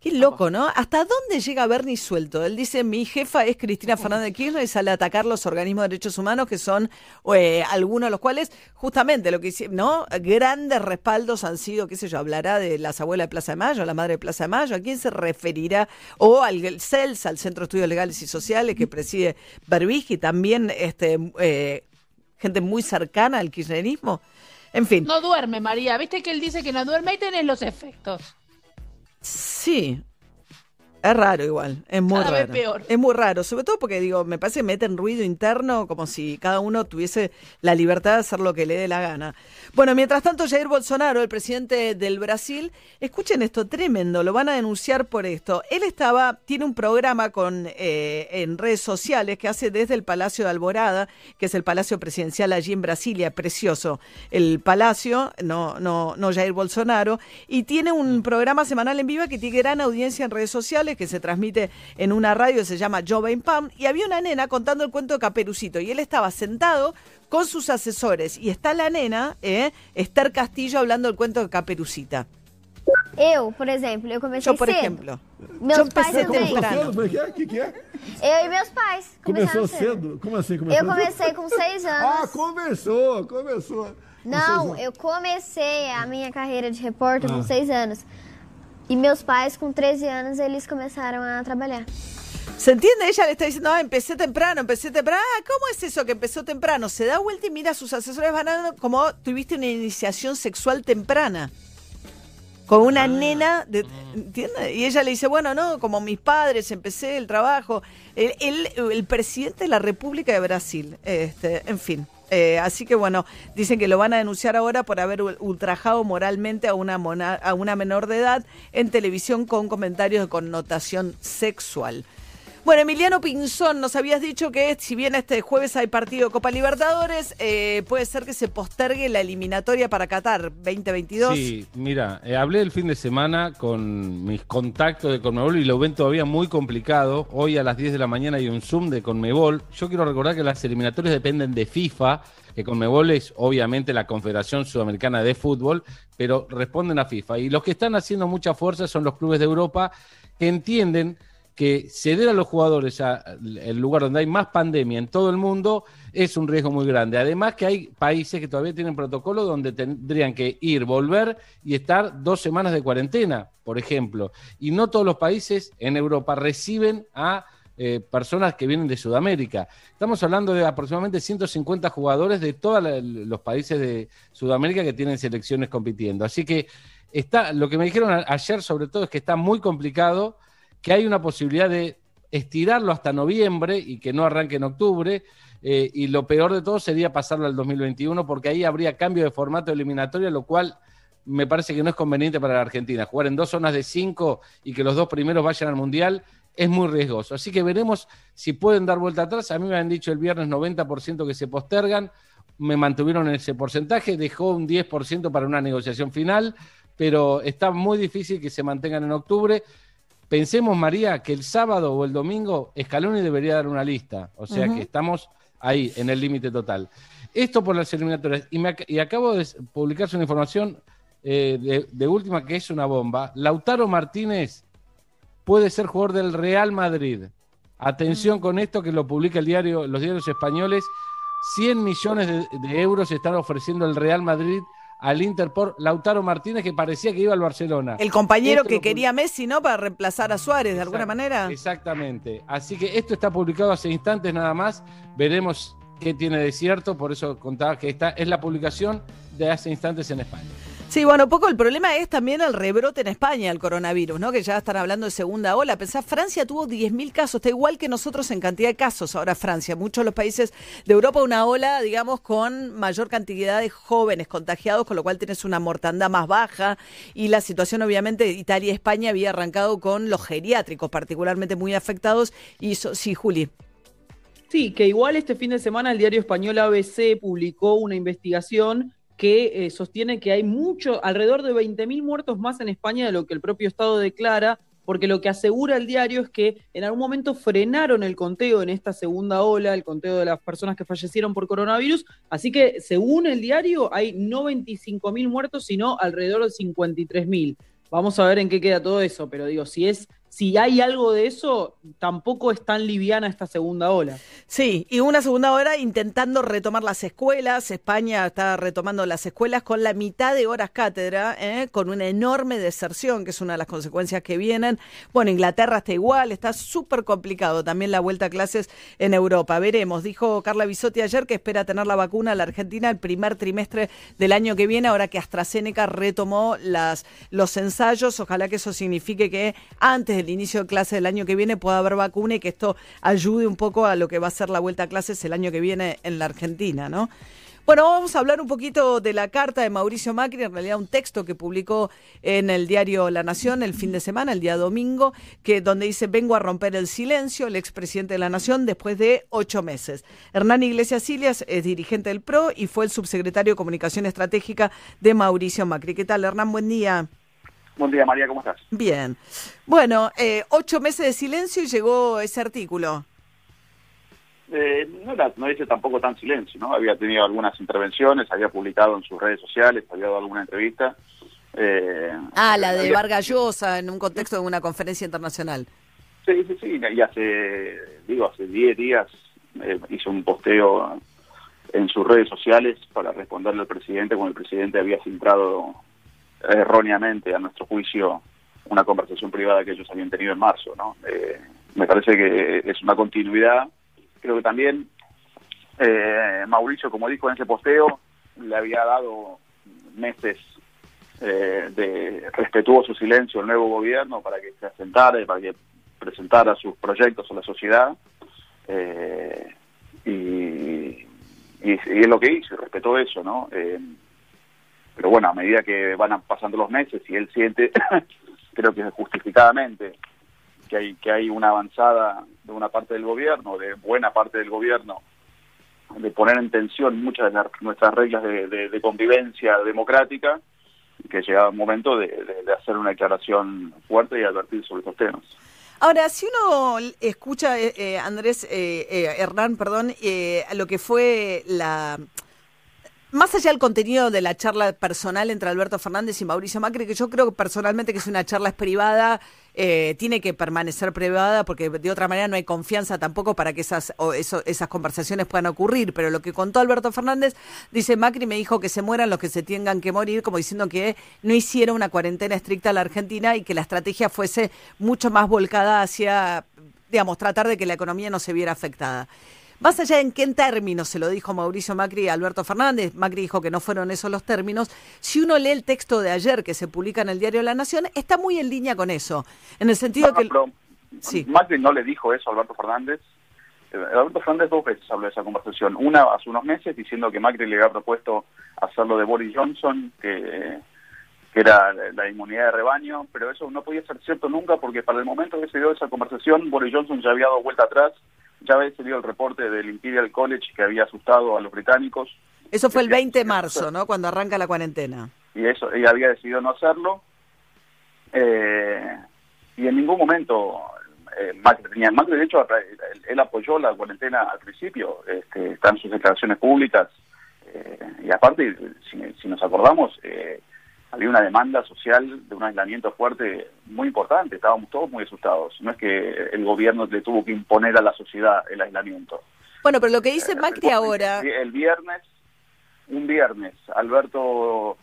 Qué loco, ¿no? ¿Hasta dónde llega Bernie suelto? Él dice, mi jefa es Cristina Fernández de Kirchner y sale a atacar los organismos de derechos humanos, que son eh, algunos de los cuales, justamente lo que hicieron, ¿no? Grandes respaldos han sido, qué sé yo, hablará de las abuelas de Plaza de Mayo, la madre de Plaza de Mayo, ¿a quién se referirá? O al CELS, al Centro de Estudios Legales y Sociales, que preside Berbisky, también este, eh, gente muy cercana al kirchnerismo. En fin. No duerme, María. Viste que él dice que no duerme y tenés los efectos. Sí. Es raro igual, es muy Cada vez raro. peor. Es muy raro, sobre todo porque digo, me parece que meten ruido interno como si cada uno tuviese la libertad de hacer lo que le dé la gana. Bueno, mientras tanto, Jair Bolsonaro, el presidente del Brasil, escuchen esto, tremendo, lo van a denunciar por esto. Él estaba, tiene un programa con eh, en redes sociales que hace desde el Palacio de Alborada, que es el Palacio Presidencial allí en Brasilia, precioso. El Palacio, no, no, no Jair Bolsonaro, y tiene un programa semanal en vivo que tiene gran audiencia en redes sociales, que se transmite en una radio que se llama Jovem Pan, y había una nena contando el cuento de Caperucito, y él estaba sentado con sus asesores, y está la nena, eh, Esther Castillo, hablando del cuento de Caperucita. Eu, por exemplo, eu comecei Yo, por cedo. ejemplo. Meus Yo pais empecé também. temprano. Como é que é? O que, que é? Eu e meus pais. Começou começaram cedo? Como assim? Começou Eu comecei com seis anos. Ah, começou, começou. Com Não, anos. eu comecei a minha carreira de repórter com Ah. seis anos. E meus pais, com 13 anos, eles começaram a trabalhar. ¿Se entiende? Ella le está diciendo, ah, empecé temprano, empecé temprano. Ah, ¿cómo es eso que empezó temprano? Se da vuelta y mira a sus asesores van dando como tuviste una iniciación sexual temprana. Con una nena, de, ¿entiende? Y ella le dice, bueno, no, como mis padres, empecé el trabajo. El, el- el presidente de la República de Brasil, este, en fin. Eh, así que bueno, dicen que lo van a denunciar ahora por haber ul- ultrajado moralmente a una, mona- a una menor de edad en televisión con comentarios de connotación sexual. Bueno, Emiliano Pinzón, nos habías dicho que si bien este jueves hay partido Copa Libertadores, eh, puede ser que se postergue la eliminatoria para Qatar 2022. Sí, mira, eh, hablé el fin de semana con mis contactos de Conmebol y lo ven todavía muy complicado. Hoy a las 10 de la mañana hay un Zoom de Conmebol. Yo quiero recordar que las eliminatorias dependen de FIFA, que Conmebol es obviamente la Confederación Sudamericana de Fútbol, pero responden a FIFA. Y los que están haciendo mucha fuerza son los clubes de Europa que entienden que ceder a los jugadores al lugar donde hay más pandemia en todo el mundo es un riesgo muy grande. Además que hay países que todavía tienen protocolo donde tendrían que ir, volver y estar dos semanas de cuarentena, por ejemplo. Y no todos los países en Europa reciben a eh, personas que vienen de Sudamérica. Estamos hablando de aproximadamente 150 jugadores de todos los países de Sudamérica que tienen selecciones compitiendo. Así que está, lo que me dijeron ayer sobre todo es que está muy complicado que hay una posibilidad de estirarlo hasta noviembre y que no arranque en octubre. eh, y lo peor de todo sería pasarlo al 2021 porque ahí habría cambio de formato eliminatorio, lo cual me parece que no es conveniente para la Argentina. Jugar en dos zonas de cinco y que los dos primeros vayan al Mundial es muy riesgoso. Así que veremos si pueden dar vuelta atrás. A mí me han dicho el viernes 90% que se postergan. Me mantuvieron en ese porcentaje, dejó un 10% para una negociación final, pero está muy difícil que se mantengan en octubre. Pensemos, María, que el sábado o el domingo Scaloni debería dar una lista. O sea que estamos ahí, en el límite total. Esto por las eliminatorias. Y, me ac- y acabo de publicarse una información eh, de, de última que es una bomba. Lautaro Martínez puede ser jugador del Real Madrid. Atención con esto que lo publica el diario, los diarios españoles. 100 millones de, de euros están ofreciendo el Real Madrid al Inter por Lautaro Martínez, que parecía que iba al Barcelona. El compañero Esto que quería Messi, ¿no? Para reemplazar a Suárez de alguna manera. Exactamente. Así que esto está publicado hace instantes nada más. Veremos qué tiene de cierto. Por eso contaba que esta es la publicación de hace instantes en España. Sí, bueno, poco el problema es también el rebrote en España del coronavirus, ¿no? Que ya están hablando de segunda ola. Pensá, Francia tuvo 10.000 casos, está igual que nosotros en cantidad de casos. Ahora Francia, muchos de los países de Europa, una ola, digamos, con mayor cantidad de jóvenes contagiados, con lo cual tienes una mortandad más baja. Y la situación, obviamente, Italia y España había arrancado con los geriátricos, particularmente muy afectados. Y sí, Juli. Sí, que igual este fin de semana el diario español ABC publicó una investigación que eh, sostiene que hay mucho, alrededor de 20.000 muertos más en España de lo que el propio Estado declara, porque lo que asegura el diario es que en algún momento frenaron el conteo en esta segunda ola, el conteo de las personas que fallecieron por coronavirus, así que según el diario hay no 25.000 muertos, sino alrededor de 53.000. Vamos a ver en qué queda todo eso, pero digo, si es si hay algo de eso, tampoco es tan liviana esta segunda ola. Sí, y una segunda hora intentando retomar las escuelas. España está retomando las escuelas con la mitad de horas cátedra, ¿eh? con una enorme deserción, que es una de las consecuencias que vienen. Bueno, Inglaterra está igual, está súper complicado también la vuelta a clases en Europa. Veremos, dijo Carla Bisotti ayer que espera tener la vacuna a la Argentina el primer trimestre del año que viene, ahora que AstraZeneca retomó los ensayos. Ojalá que eso signifique que antes del inicio de clase del año que viene pueda haber vacuna y que esto ayude un poco a lo que va a ser la vuelta a clases el año que viene en la Argentina, ¿no? Bueno, vamos a hablar un poquito de la carta de Mauricio Macri, en realidad un texto que publicó en el diario La Nación el fin de semana, el día domingo, que donde dice vengo a romper el silencio, el expresidente de la Nación, después de ocho meses. Hernán Iglesias Silias es dirigente del PRO y fue el subsecretario de Comunicación Estratégica de Mauricio Macri. ¿Qué tal, Hernán? Buen día. Buen día, María, ¿cómo estás? Bien. Bueno, eh, ocho meses de silencio y llegó ese artículo. Eh, no, era, no dice tampoco tan silencio, ¿no? Había tenido algunas intervenciones, había publicado en sus redes sociales, había dado alguna entrevista. Eh, Ah, la de había- Vargas Llosa en un contexto de una conferencia internacional. Sí, sí, sí, y hace, digo, hace 10 días eh, hizo un posteo en sus redes sociales para responderle al presidente cuando el presidente había filtrado erróneamente, a nuestro juicio, una conversación privada que ellos habían tenido en marzo, ¿no? Eh, me parece que es una continuidad. Creo que también eh, Mauricio, como dijo en ese posteo, le había dado meses eh, de respetuoso silencio al nuevo gobierno para que se asentara y para que presentara sus proyectos a la sociedad. Eh, y, y, es lo que hizo, respetó eso, ¿no? Pero bueno, a medida que van pasando los meses y él siente, creo que justificadamente, que hay, que hay una avanzada de una parte del gobierno, de buena parte del gobierno, de poner en tensión muchas de nuestras reglas de, convivencia democrática, que llegaba el momento de, hacer una declaración fuerte y advertir sobre estos temas. Ahora, si uno escucha, eh, eh, Andrés, eh, eh, Hernán, perdón, eh, lo que fue la... Más allá del contenido de la charla personal entre Alberto Fernández y Mauricio Macri, que yo creo personalmente que si una charla es privada, eh, tiene que permanecer privada porque de otra manera no hay confianza tampoco para que esas, o eso- esas conversaciones puedan ocurrir. Pero lo que contó Alberto Fernández, dice Macri me dijo que se mueran los que se tengan que morir, como diciendo que no hiciera una cuarentena estricta a la Argentina y que la estrategia fuese mucho más volcada hacia, digamos, tratar de que la economía no se viera afectada. Más allá en qué términos se lo dijo Mauricio Macri a Alberto Fernández, Macri dijo que no fueron esos los términos, si uno lee el texto de ayer que se publica en el diario La Nación, está muy en línea con eso, en el sentido No, que... pero Macri no le dijo eso a Alberto Fernández. Eh, Alberto Fernández dos veces habló de esa conversación. Una hace unos meses diciendo que Macri le había propuesto hacerlo de Boris Johnson, que, que era la inmunidad de rebaño, pero eso no podía ser cierto nunca porque para el momento que se dio esa conversación, Boris Johnson ya había dado vuelta atrás, ya había salido el reporte del Imperial College que había asustado a los británicos Eso fue el 20 de marzo, ¿no? Cuando arranca la cuarentena. y eso ella había decidido no hacerlo Eh, y en ningún momento eh, Macri tenía Macri de hecho él, él apoyó la cuarentena al principio este, están sus declaraciones públicas eh, y aparte si, si nos acordamos eh, había una demanda social de un aislamiento fuerte muy importante estábamos todos muy asustados no es que el gobierno le tuvo que imponer a la sociedad el aislamiento Bueno, pero lo que dice Macri ahora... el viernes, un viernes, Alberto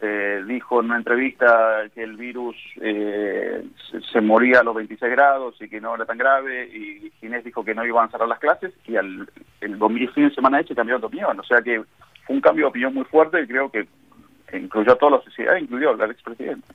eh, dijo en una entrevista que el virus eh, se, se moría a los 26 grados y que no era tan grave, y Ginés dijo que no iban a cerrar las clases, y al, el domingo fin de semana ese cambiaron de opinión. O sea que fue un cambio de opinión muy fuerte y creo que incluyó a toda la sociedad, incluyó al expresidente.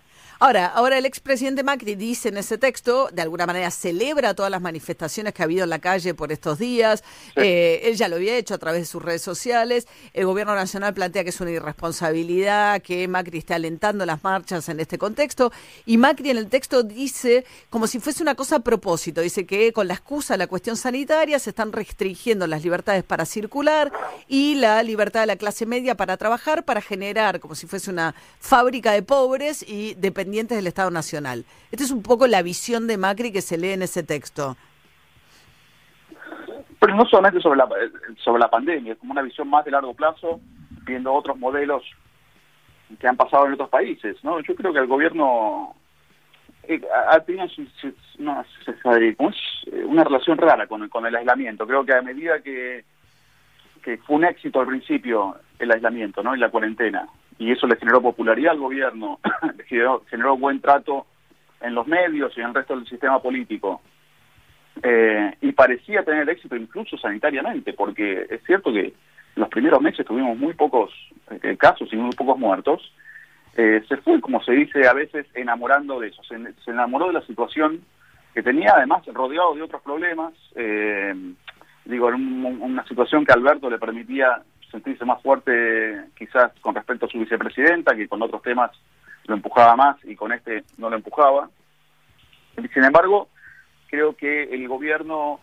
Ahora, ahora el expresidente Macri dice en ese texto, de alguna manera celebra todas las manifestaciones que ha habido en la calle por estos días. Eh, él ya lo había hecho a través de sus redes sociales. El gobierno nacional plantea que es una irresponsabilidad que Macri esté alentando las marchas en este contexto. Y Macri en el texto dice, como si fuese una cosa a propósito, dice que con la excusa de la cuestión sanitaria se están restringiendo las libertades para circular y la libertad de la clase media para trabajar, para generar como si fuese una fábrica de pobres y dependientes del Estado Nacional. Esta es un poco la visión de Macri que se lee en ese texto. Pero no solamente sobre la, sobre la pandemia, es como una visión más de largo plazo, viendo otros modelos que han pasado en otros países. ¿no? Yo creo que el gobierno ha tenido una, una relación rara con con el aislamiento. Creo que a medida que, que fue un éxito al principio el aislamiento ¿no? y la cuarentena, y eso le generó popularidad al gobierno, le generó, generó buen trato en los medios y en el resto del sistema político, eh, y parecía tener éxito incluso sanitariamente, porque es cierto que los primeros meses tuvimos muy pocos eh, casos y muy pocos muertos, eh, se fue, como se dice a veces, enamorando de eso, se, enamoró de la situación que tenía además rodeado de otros problemas, eh, digo, en un- una situación que Alberto le permitía sentirse más fuerte quizás con respecto a su vicepresidenta, que con otros temas lo empujaba más y con este no lo empujaba. Sin embargo, creo que el gobierno,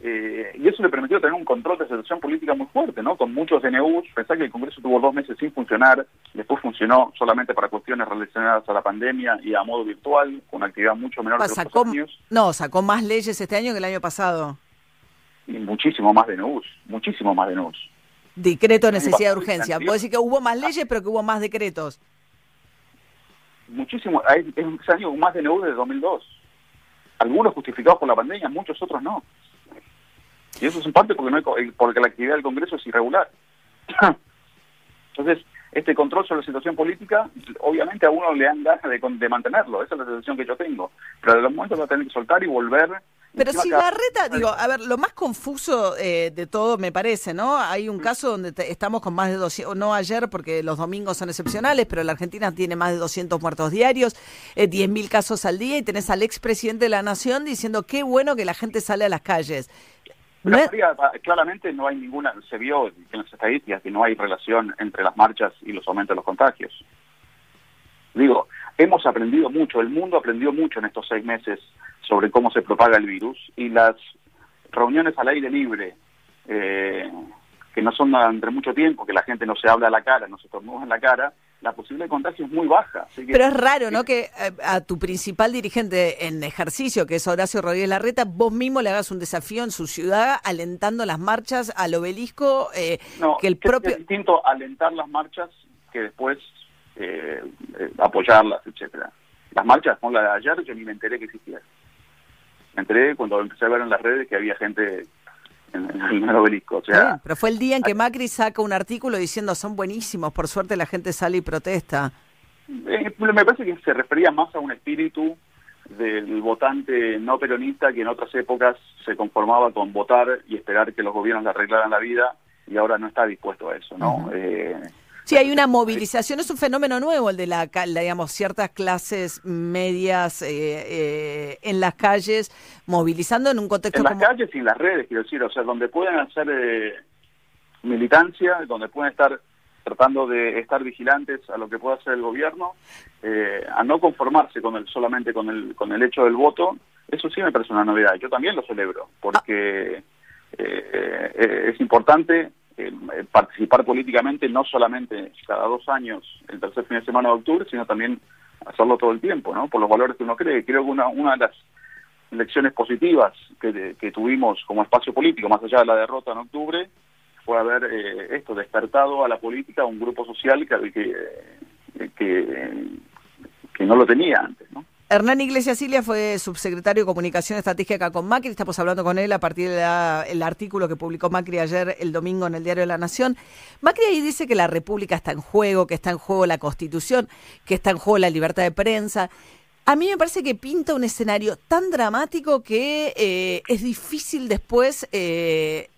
eh, y eso le permitió tener un control de situación política muy fuerte, ¿no? Con muchos DNUs, pensar que el Congreso tuvo dos meses sin funcionar, después funcionó solamente para cuestiones relacionadas a la pandemia y a modo virtual, con actividad mucho menor que los Sacó, otros años, no, sacó más leyes este año que el año pasado. y muchísimo más DNUs, muchísimo más DNUs. Decreto de necesidad de urgencia. Puedo decir que hubo más leyes, pero que hubo más decretos. Muchísimo, hay es un año más DNU desde 2002. Algunos justificados por la pandemia, muchos otros no. Y eso es en parte porque, no hay porque la actividad del Congreso es irregular. Entonces, este control sobre la situación política, obviamente a uno le dan ganas de, de mantenerlo, esa es la sensación que yo tengo. Pero en algún momento va a tener que soltar y volver. Pero si Garreta, digo, a ver, lo más confuso eh, de todo me parece, ¿no? Hay un caso donde te- estamos con más de 200, no ayer porque los domingos son excepcionales, pero la Argentina tiene más de 200 muertos diarios, eh, 10.000 casos al día y tenés al expresidente de la Nación diciendo qué bueno que la gente sale a las calles. No es- pa- claramente no hay ninguna, se vio en las estadísticas que no hay relación entre las marchas y los aumentos de los contagios. Digo, hemos aprendido mucho, el mundo aprendió mucho en estos seis meses sobre cómo se propaga el virus y las reuniones al aire libre, eh, que no son entre mucho tiempo, que la gente no se habla a la cara, no se estornuda en la cara, la posibilidad de contagio es muy baja. Así que- Pero es raro, ¿no? Que eh, a tu principal dirigente en ejercicio, que es Horacio Rodríguez Larreta, vos mismo le hagas un desafío en su ciudad alentando las marchas al obelisco, eh, No, que el propio... es distinto alentar las marchas que después eh, eh, apoyarlas, etcétera. Las marchas, con la de ayer, yo ni me enteré que existían. Me enteré cuando empecé a ver en las redes que había gente en, en el obelisco. O sea, bien, pero fue el día en que Macri saca un artículo diciendo son buenísimos, por suerte la gente sale y protesta. eh, me parece que se refería más a un espíritu del votante no peronista que en otras épocas se conformaba con votar y esperar que los gobiernos le arreglaran la vida y ahora no está dispuesto a eso, ¿no? Eh, Sí, hay una movilización, es un fenómeno nuevo el de la, la, digamos, ciertas clases medias eh, eh, en las calles, movilizando en un contexto en las como... calles y en las redes, quiero decir, o sea, donde pueden hacer eh, militancia, donde pueden estar tratando de estar vigilantes a lo que pueda hacer el gobierno, eh, a no conformarse con el solamente con el con el hecho del voto, eso sí me parece una novedad. Yo también lo celebro, porque eh, es importante eh, participar políticamente no solamente cada dos años, el tercer fin de semana de octubre, sino también hacerlo todo el tiempo, ¿no? Por los valores que uno cree. Creo que una, una de las lecciones positivas que, que tuvimos como espacio político, más allá de la derrota en octubre, fue haber eh, esto despertado a la política un grupo social que, que, que, que no lo tenía antes, ¿no? Hernán Iglesias Silia fue subsecretario de Comunicación Estratégica con Macri. Estamos hablando con él a partir del artículo que publicó Macri ayer, el domingo, en el Diario de la Nación. Macri ahí dice que la República está en juego, que está en juego la Constitución, que está en juego la libertad de prensa. A mí me parece que pinta un escenario tan dramático que eh, es difícil después eh,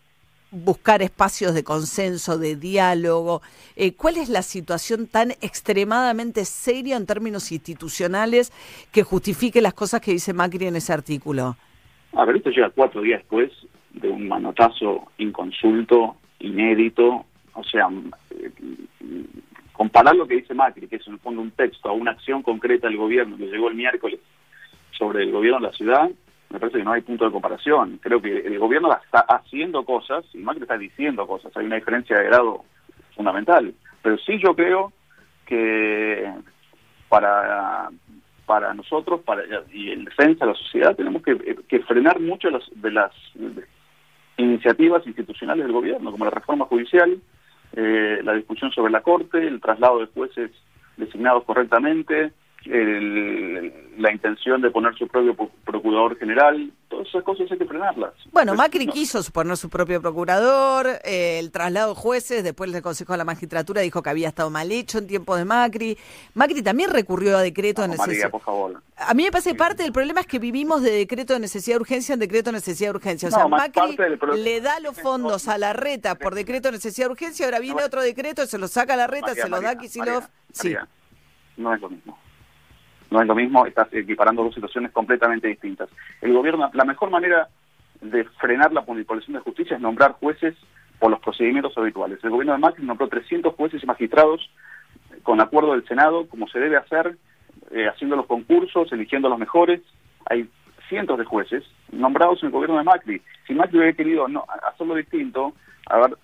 buscar espacios de consenso, de diálogo. Eh, ¿Cuál es la situación tan extremadamente seria en términos institucionales que justifique las cosas que dice Macri en ese artículo? A ver, esto llega cuatro días después de un manotazo inconsulto, inédito, o sea, eh, comparar lo que dice Macri, que es en el fondo un texto, a una acción concreta del gobierno que llegó el miércoles sobre el gobierno de la ciudad, me parece que no hay punto de comparación. Creo que el gobierno está haciendo cosas y Macri está diciendo cosas. Hay una diferencia de grado fundamental. Pero sí yo creo que para para nosotros para y en defensa de la sociedad tenemos que, frenar mucho las, de las iniciativas institucionales del gobierno, como la reforma judicial, eh, la discusión sobre la Corte, el traslado de jueces designados correctamente, el- la intención de poner su propio pro- procurador general, todas esas cosas hay que frenarlas. Bueno, Macri no. quiso poner su propio procurador, eh, el traslado de jueces, después el Consejo de la Magistratura dijo que había estado mal hecho en tiempos de Macri. Macri también recurrió a decreto de No, María, necesidad. por favor. A mí me parece que parte del problema es que vivimos de decreto de necesidad de urgencia en decreto de necesidad de urgencia. O sea, Macri le da los fondos a la reta por decreto de necesidad de urgencia, ahora viene otro decreto, se lo saca a la reta, María, se lo da a Kicillof. Sí. No es lo mismo. No es lo mismo, estás equiparando dos situaciones completamente distintas. El gobierno, la mejor manera de frenar la manipulación de justicia es nombrar jueces por los procedimientos habituales. El gobierno de Macri nombró 300 jueces y magistrados con acuerdo del Senado, como se debe hacer, eh, haciendo los concursos, eligiendo los mejores. Hay cientos de jueces nombrados en el gobierno de Macri. Si Macri hubiera querido no, hacerlo distinto, haber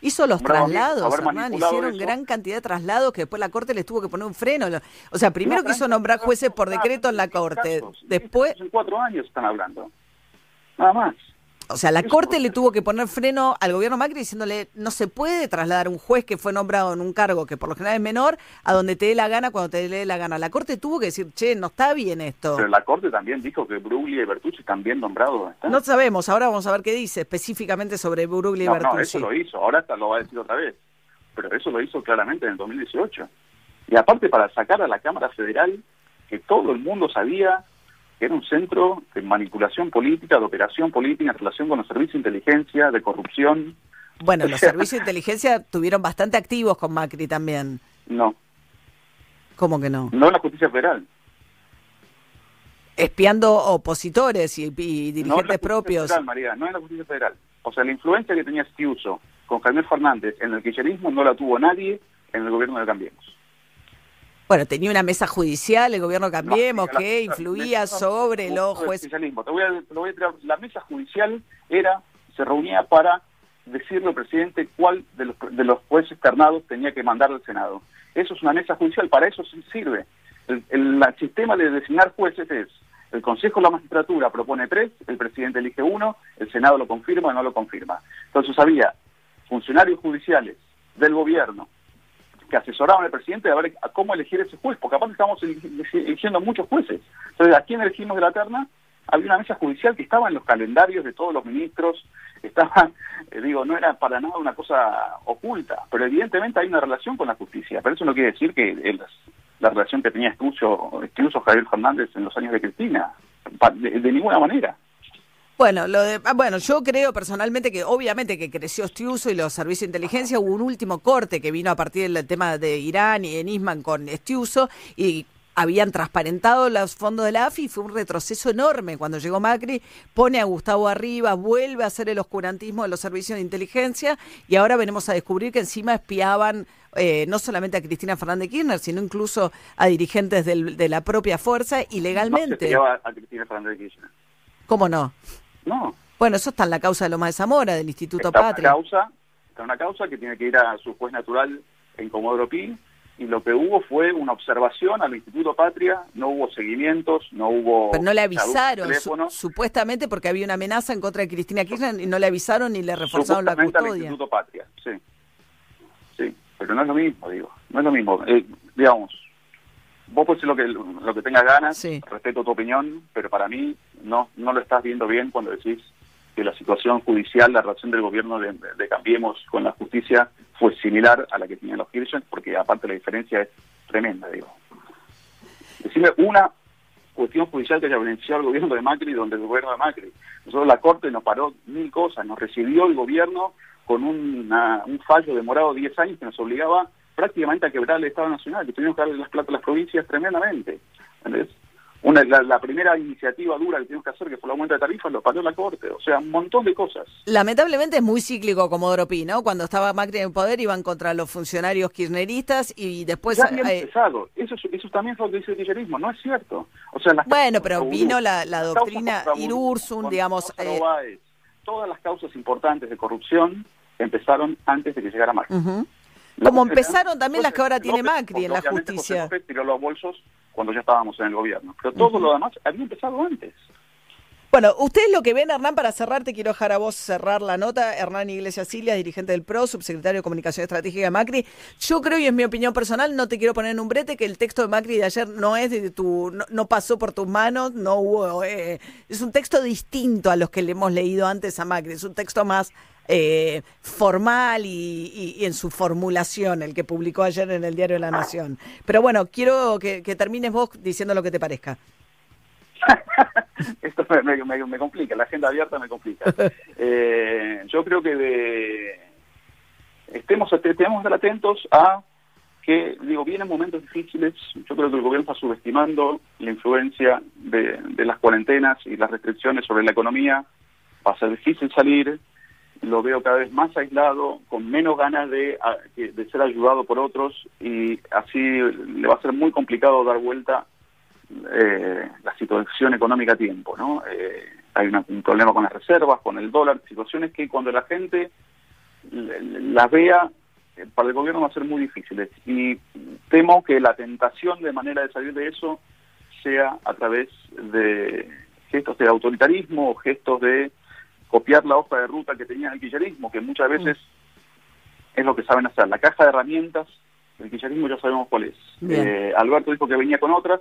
Hizo los traslados, Hernán, hicieron eso. gran cantidad de traslados que después la Corte les tuvo que poner un freno. O sea, primero No, quiso nombrar jueces por decreto en la Corte, después... en cuatro años están hablando. Nada más. O sea, la Corte le tuvo que poner freno al gobierno Macri diciéndole no se puede trasladar un juez que fue nombrado en un cargo que por lo general es menor a donde te dé la gana cuando te dé la gana. La Corte tuvo que decir, che, no está bien esto. Pero la Corte también dijo que Bruglia y Bertucci están bien nombrados. No sabemos, ahora vamos a ver qué dice específicamente sobre Burugli y no, no, eso lo hizo. Ahora hasta lo va a decir otra vez. Pero eso lo hizo claramente en el 2018. Y aparte para sacar a la Cámara Federal que todo el mundo sabía que era un centro de manipulación política, de operación política en relación con los servicios de inteligencia, de corrupción. Bueno, los servicios de inteligencia tuvieron bastante activos con Macri también. No, ¿Cómo que no? no en la justicia federal. Espiando opositores y, y No en dirigentes propios. Federal, María, no en la justicia federal. O sea, la influencia que tenía Stiuso con Javier Fernández en el kirchnerismo no la tuvo nadie en el gobierno de Cambiemos. Bueno, tenía una mesa judicial, el gobierno Cambiemos, que influía sobre los jueces. Te voy a, te lo voy a. La mesa judicial era, se reunía para decirle al presidente cuál de los, de los jueces externados tenía que mandar al Senado. Eso es una mesa judicial, para eso sí sirve. El, el- el sistema de designar jueces es, el Consejo de la Magistratura propone tres, el presidente elige uno, el Senado lo confirma o no lo confirma. Entonces había funcionarios judiciales del gobierno que asesoraban al presidente a ver a cómo elegir ese juez, porque aparte estamos eli- eligiendo muchos jueces. Entonces, ¿a quién elegimos de la terna? Había una mesa judicial que estaba en los calendarios de todos los ministros, estaba, eh, digo, no era para nada una cosa oculta, pero evidentemente hay una relación con la justicia, pero eso no quiere decir que el- la relación que tenía Estucio, Estucio Javier Fernández en los años de Cristina, de, de ninguna manera. Bueno, lo de, ah, bueno, yo creo personalmente que obviamente que creció Stiuso y los servicios de inteligencia. Hubo un último corte que vino a partir del tema de Irán y de Nisman con Stiuso y habían transparentado los fondos de la AFI y fue un retroceso enorme cuando llegó Macri, pone a Gustavo arriba, vuelve a hacer el oscurantismo de los servicios de inteligencia y ahora venimos a descubrir que encima espiaban eh, no solamente a Cristina Fernández Kirchner, sino incluso a dirigentes del- de la propia fuerza No se ilegalmente. peleaba a Cristina Fernández de Kirchner. ¿Cómo no? No. Bueno, eso está en la causa de Loma de Zamora, del Instituto está Patria. Una causa, está una causa que tiene que ir a su juez natural en Comodoro Pi, y lo que hubo fue una observación al Instituto Patria, no hubo seguimientos, no hubo... Pero no le avisaron, su- supuestamente porque había una amenaza en contra de Cristina Kirchner y no le avisaron ni le reforzaron la supuestamente al custodia. Instituto Patria, sí. Sí, pero no es lo mismo, digo, no es lo mismo. Eh, digamos, vos puedes decir lo que, lo que tengas ganas, respeto tu opinión, pero para mí no, no lo estás viendo bien cuando decís que la situación judicial, la relación del gobierno de, de Cambiemos con la justicia fue similar a la que tenían los Kirchner, porque aparte la diferencia es tremenda, digo. Decime una cuestión judicial que haya beneficiado al gobierno de Macri donde el gobierno de Macri. Nosotros la Corte nos paró mil cosas, nos recibió el gobierno con una- un fallo demorado 10 años que nos obligaba prácticamente a quebrar el Estado Nacional, que tuvimos que darle las plata a las provincias tremendamente. ¿entendés? Una, la, la primera iniciativa dura que tuvimos que hacer, que fue el aumento de tarifas, lo paró la Corte. O sea, un montón de cosas. Lamentablemente es muy cíclico como Pi, ¿no? Cuando estaba Macri en el poder iban contra los funcionarios kirchneristas y después... ya había eh, empezado. Eso, es- eso también es lo que dice el kirchnerismo, no es cierto. O sea, las bueno, pero vino la, doctrina contra digamos... Eh, todas las causas importantes de corrupción empezaron antes de que llegara Macri. Como empezaron también las que ahora tiene López, Macri en la obviamente José justicia. López tiró los bolsos cuando ya estábamos en el gobierno. Pero todo lo demás había empezado antes. Bueno, ustedes lo que ven, Hernán, para cerrar, te quiero dejar a vos cerrar la nota. Hernán Iglesias Silia, dirigente del PRO, subsecretario de Comunicación Estratégica de Macri. Yo creo, y es mi opinión personal, no te quiero poner en un brete, que el texto de Macri de ayer no es de tu, no, no pasó por tus manos, no hubo, eh, es un texto distinto a los que le hemos leído antes a Macri. Es un texto más eh, formal y, y- y en su formulación, el que publicó ayer en el diario La Nación. Pero bueno, quiero que, que termines vos diciendo lo que te parezca. Esto me, me- me- me complica, la agenda abierta me complica. Eh, yo creo que de- estemos, estar atentos a que, digo, vienen momentos difíciles. Yo creo que el gobierno está subestimando la influencia de, de las cuarentenas y las restricciones sobre la economía. Va a ser difícil salir. Lo veo cada vez más aislado, con menos ganas de, de ser ayudado por otros y así le va a ser muy complicado dar vuelta eh, la situación económica a tiempo, ¿no? Eh, hay un problema con las reservas, con el dólar, situaciones que cuando la gente las vea, eh, para el gobierno va a ser muy difíciles. Y temo que la tentación de manera de salir de eso sea a través de gestos de autoritarismo o gestos de copiar la hoja de ruta que tenía el kirchnerismo, que muchas veces es lo que saben hacer. La caja de herramientas del kirchnerismo ya sabemos cuál es. Eh, Alberto dijo que venía con otras,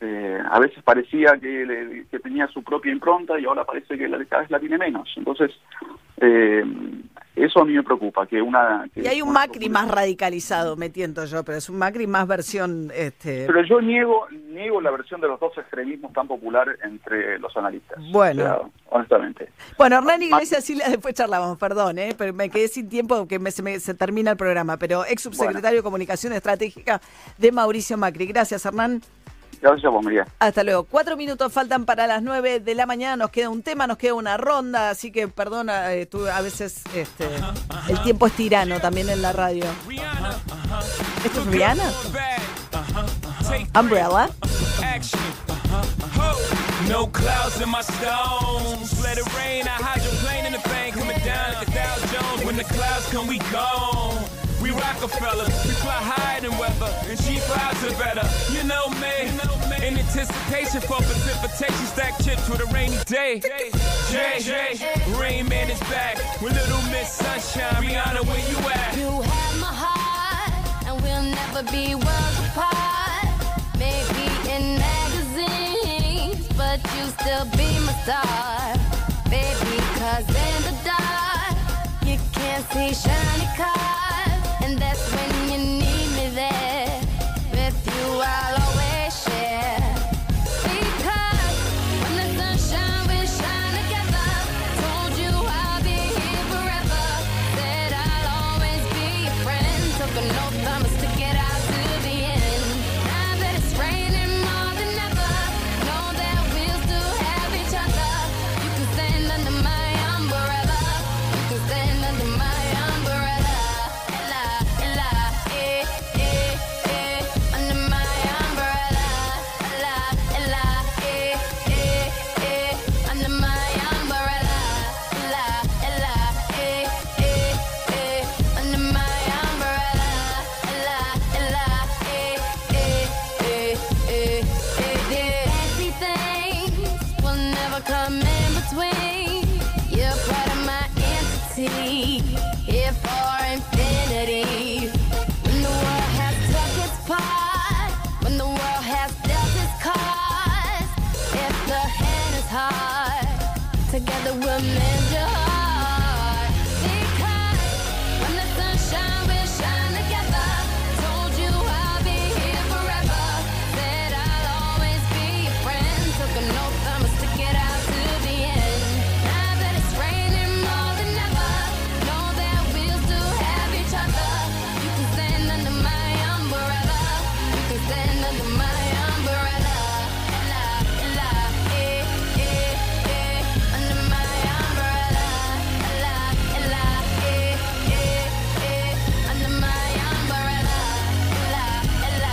eh, a veces parecía que, le- que tenía su propia impronta y ahora parece que la, cada vez la tiene menos. Entonces, eh, eso a mí me preocupa, que una... que Y hay un una- Macri más radicalizado, me tiento yo, pero es un Macri más versión... Este, Pero yo niego, niego la versión de los dos extremismos tan popular entre los analistas. Bueno. O sea, honestamente. Bueno, Hernán Iglesias, sí, después charlamos, perdón, ¿eh? pero me quedé sin tiempo que me- se, me- se termina el programa, pero ex subsecretario de Comunicación Estratégica de Mauricio Macri. Gracias, Hernán. Gracias a vos, María. Hasta luego. Cuatro minutos faltan para las nueve de la mañana. Nos queda un tema, nos queda una ronda, así que perdona, eh, tú a veces este, el tiempo es tirano también en la radio. ¿Esto es Rihanna? Umbrella. No clouds in my stones. Let it rain. I hydroplane in the bank coming down like a Dow Jones. When the clouds come, we gone. Rockefeller, we fly higher than weather, and she flies are better. You know me, in anticipation for precipitation, stack chips with a rainy day. Jay, Jay, Rain Man is back with Little Miss Sunshine. Rihanna, where you at? You have my heart, and we'll never be worlds apart. Maybe in magazines, but you still be my star. Baby, cause in the dark, you can't see shiny cars.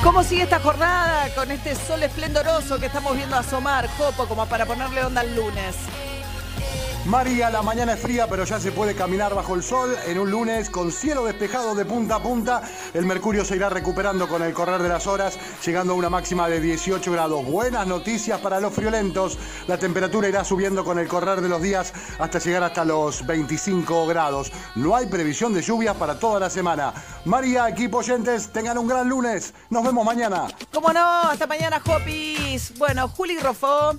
¿Cómo sigue esta jornada con este sol esplendoroso que estamos viendo asomar, Jopo, como para ponerle onda al lunes? María, la mañana es fría, pero ya se puede caminar bajo el sol en un lunes con cielo despejado de punta a punta. El mercurio se irá recuperando con el correr de las horas, llegando a una máxima de 18 grados. Buenas noticias para los friolentos. La temperatura irá subiendo con el correr de los días hasta llegar hasta los 25 grados. No hay previsión de lluvias para toda la semana. María, equipo oyentes, tengan un gran lunes. Nos vemos mañana. ¿Cómo no? Hasta mañana, Jopis. Bueno, Juli Rofó.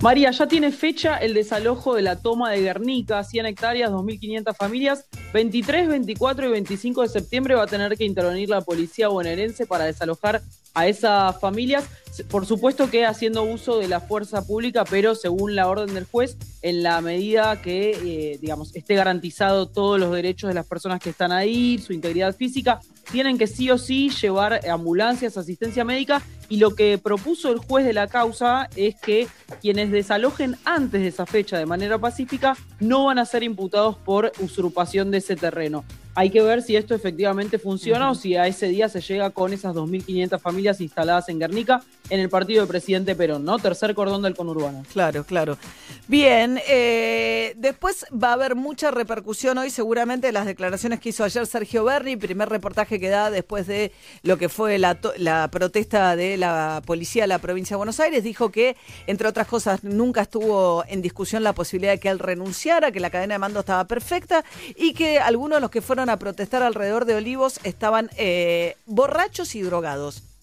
María, ya tiene fecha el desalojo de la toma de Guernica, 100 hectáreas, 2.500 familias. 23, 24 y 25 de septiembre va a tener que intervenir la policía bonaerense para desalojar a esas familias. Por supuesto que haciendo uso de la fuerza pública, pero según la orden del juez, en la medida que, eh, digamos, esté garantizado todos los derechos de las personas que están ahí, su integridad física, tienen que sí o sí llevar ambulancias, asistencia médica y lo que propuso el juez de la causa es que quienes desalojen antes de esa fecha de manera pacífica no van a ser imputados por usurpación de ese terreno. Hay que ver si esto efectivamente funciona o si a ese día se llega con esas 2.500 familias instaladas en Guernica en el partido del presidente Perón, ¿no? Tercer cordón del conurbano. Claro, claro. Bien, eh, después va a haber mucha repercusión hoy seguramente de las declaraciones que hizo ayer Sergio Berni, primer reportaje que da después de lo que fue la, la protesta de la policía de la provincia de Buenos Aires. Dijo que, entre otras cosas, nunca estuvo en discusión la posibilidad de que él renunciara, que la cadena de mando estaba perfecta y que algunos de los que fueron a protestar alrededor de Olivos estaban eh, borrachos y drogados.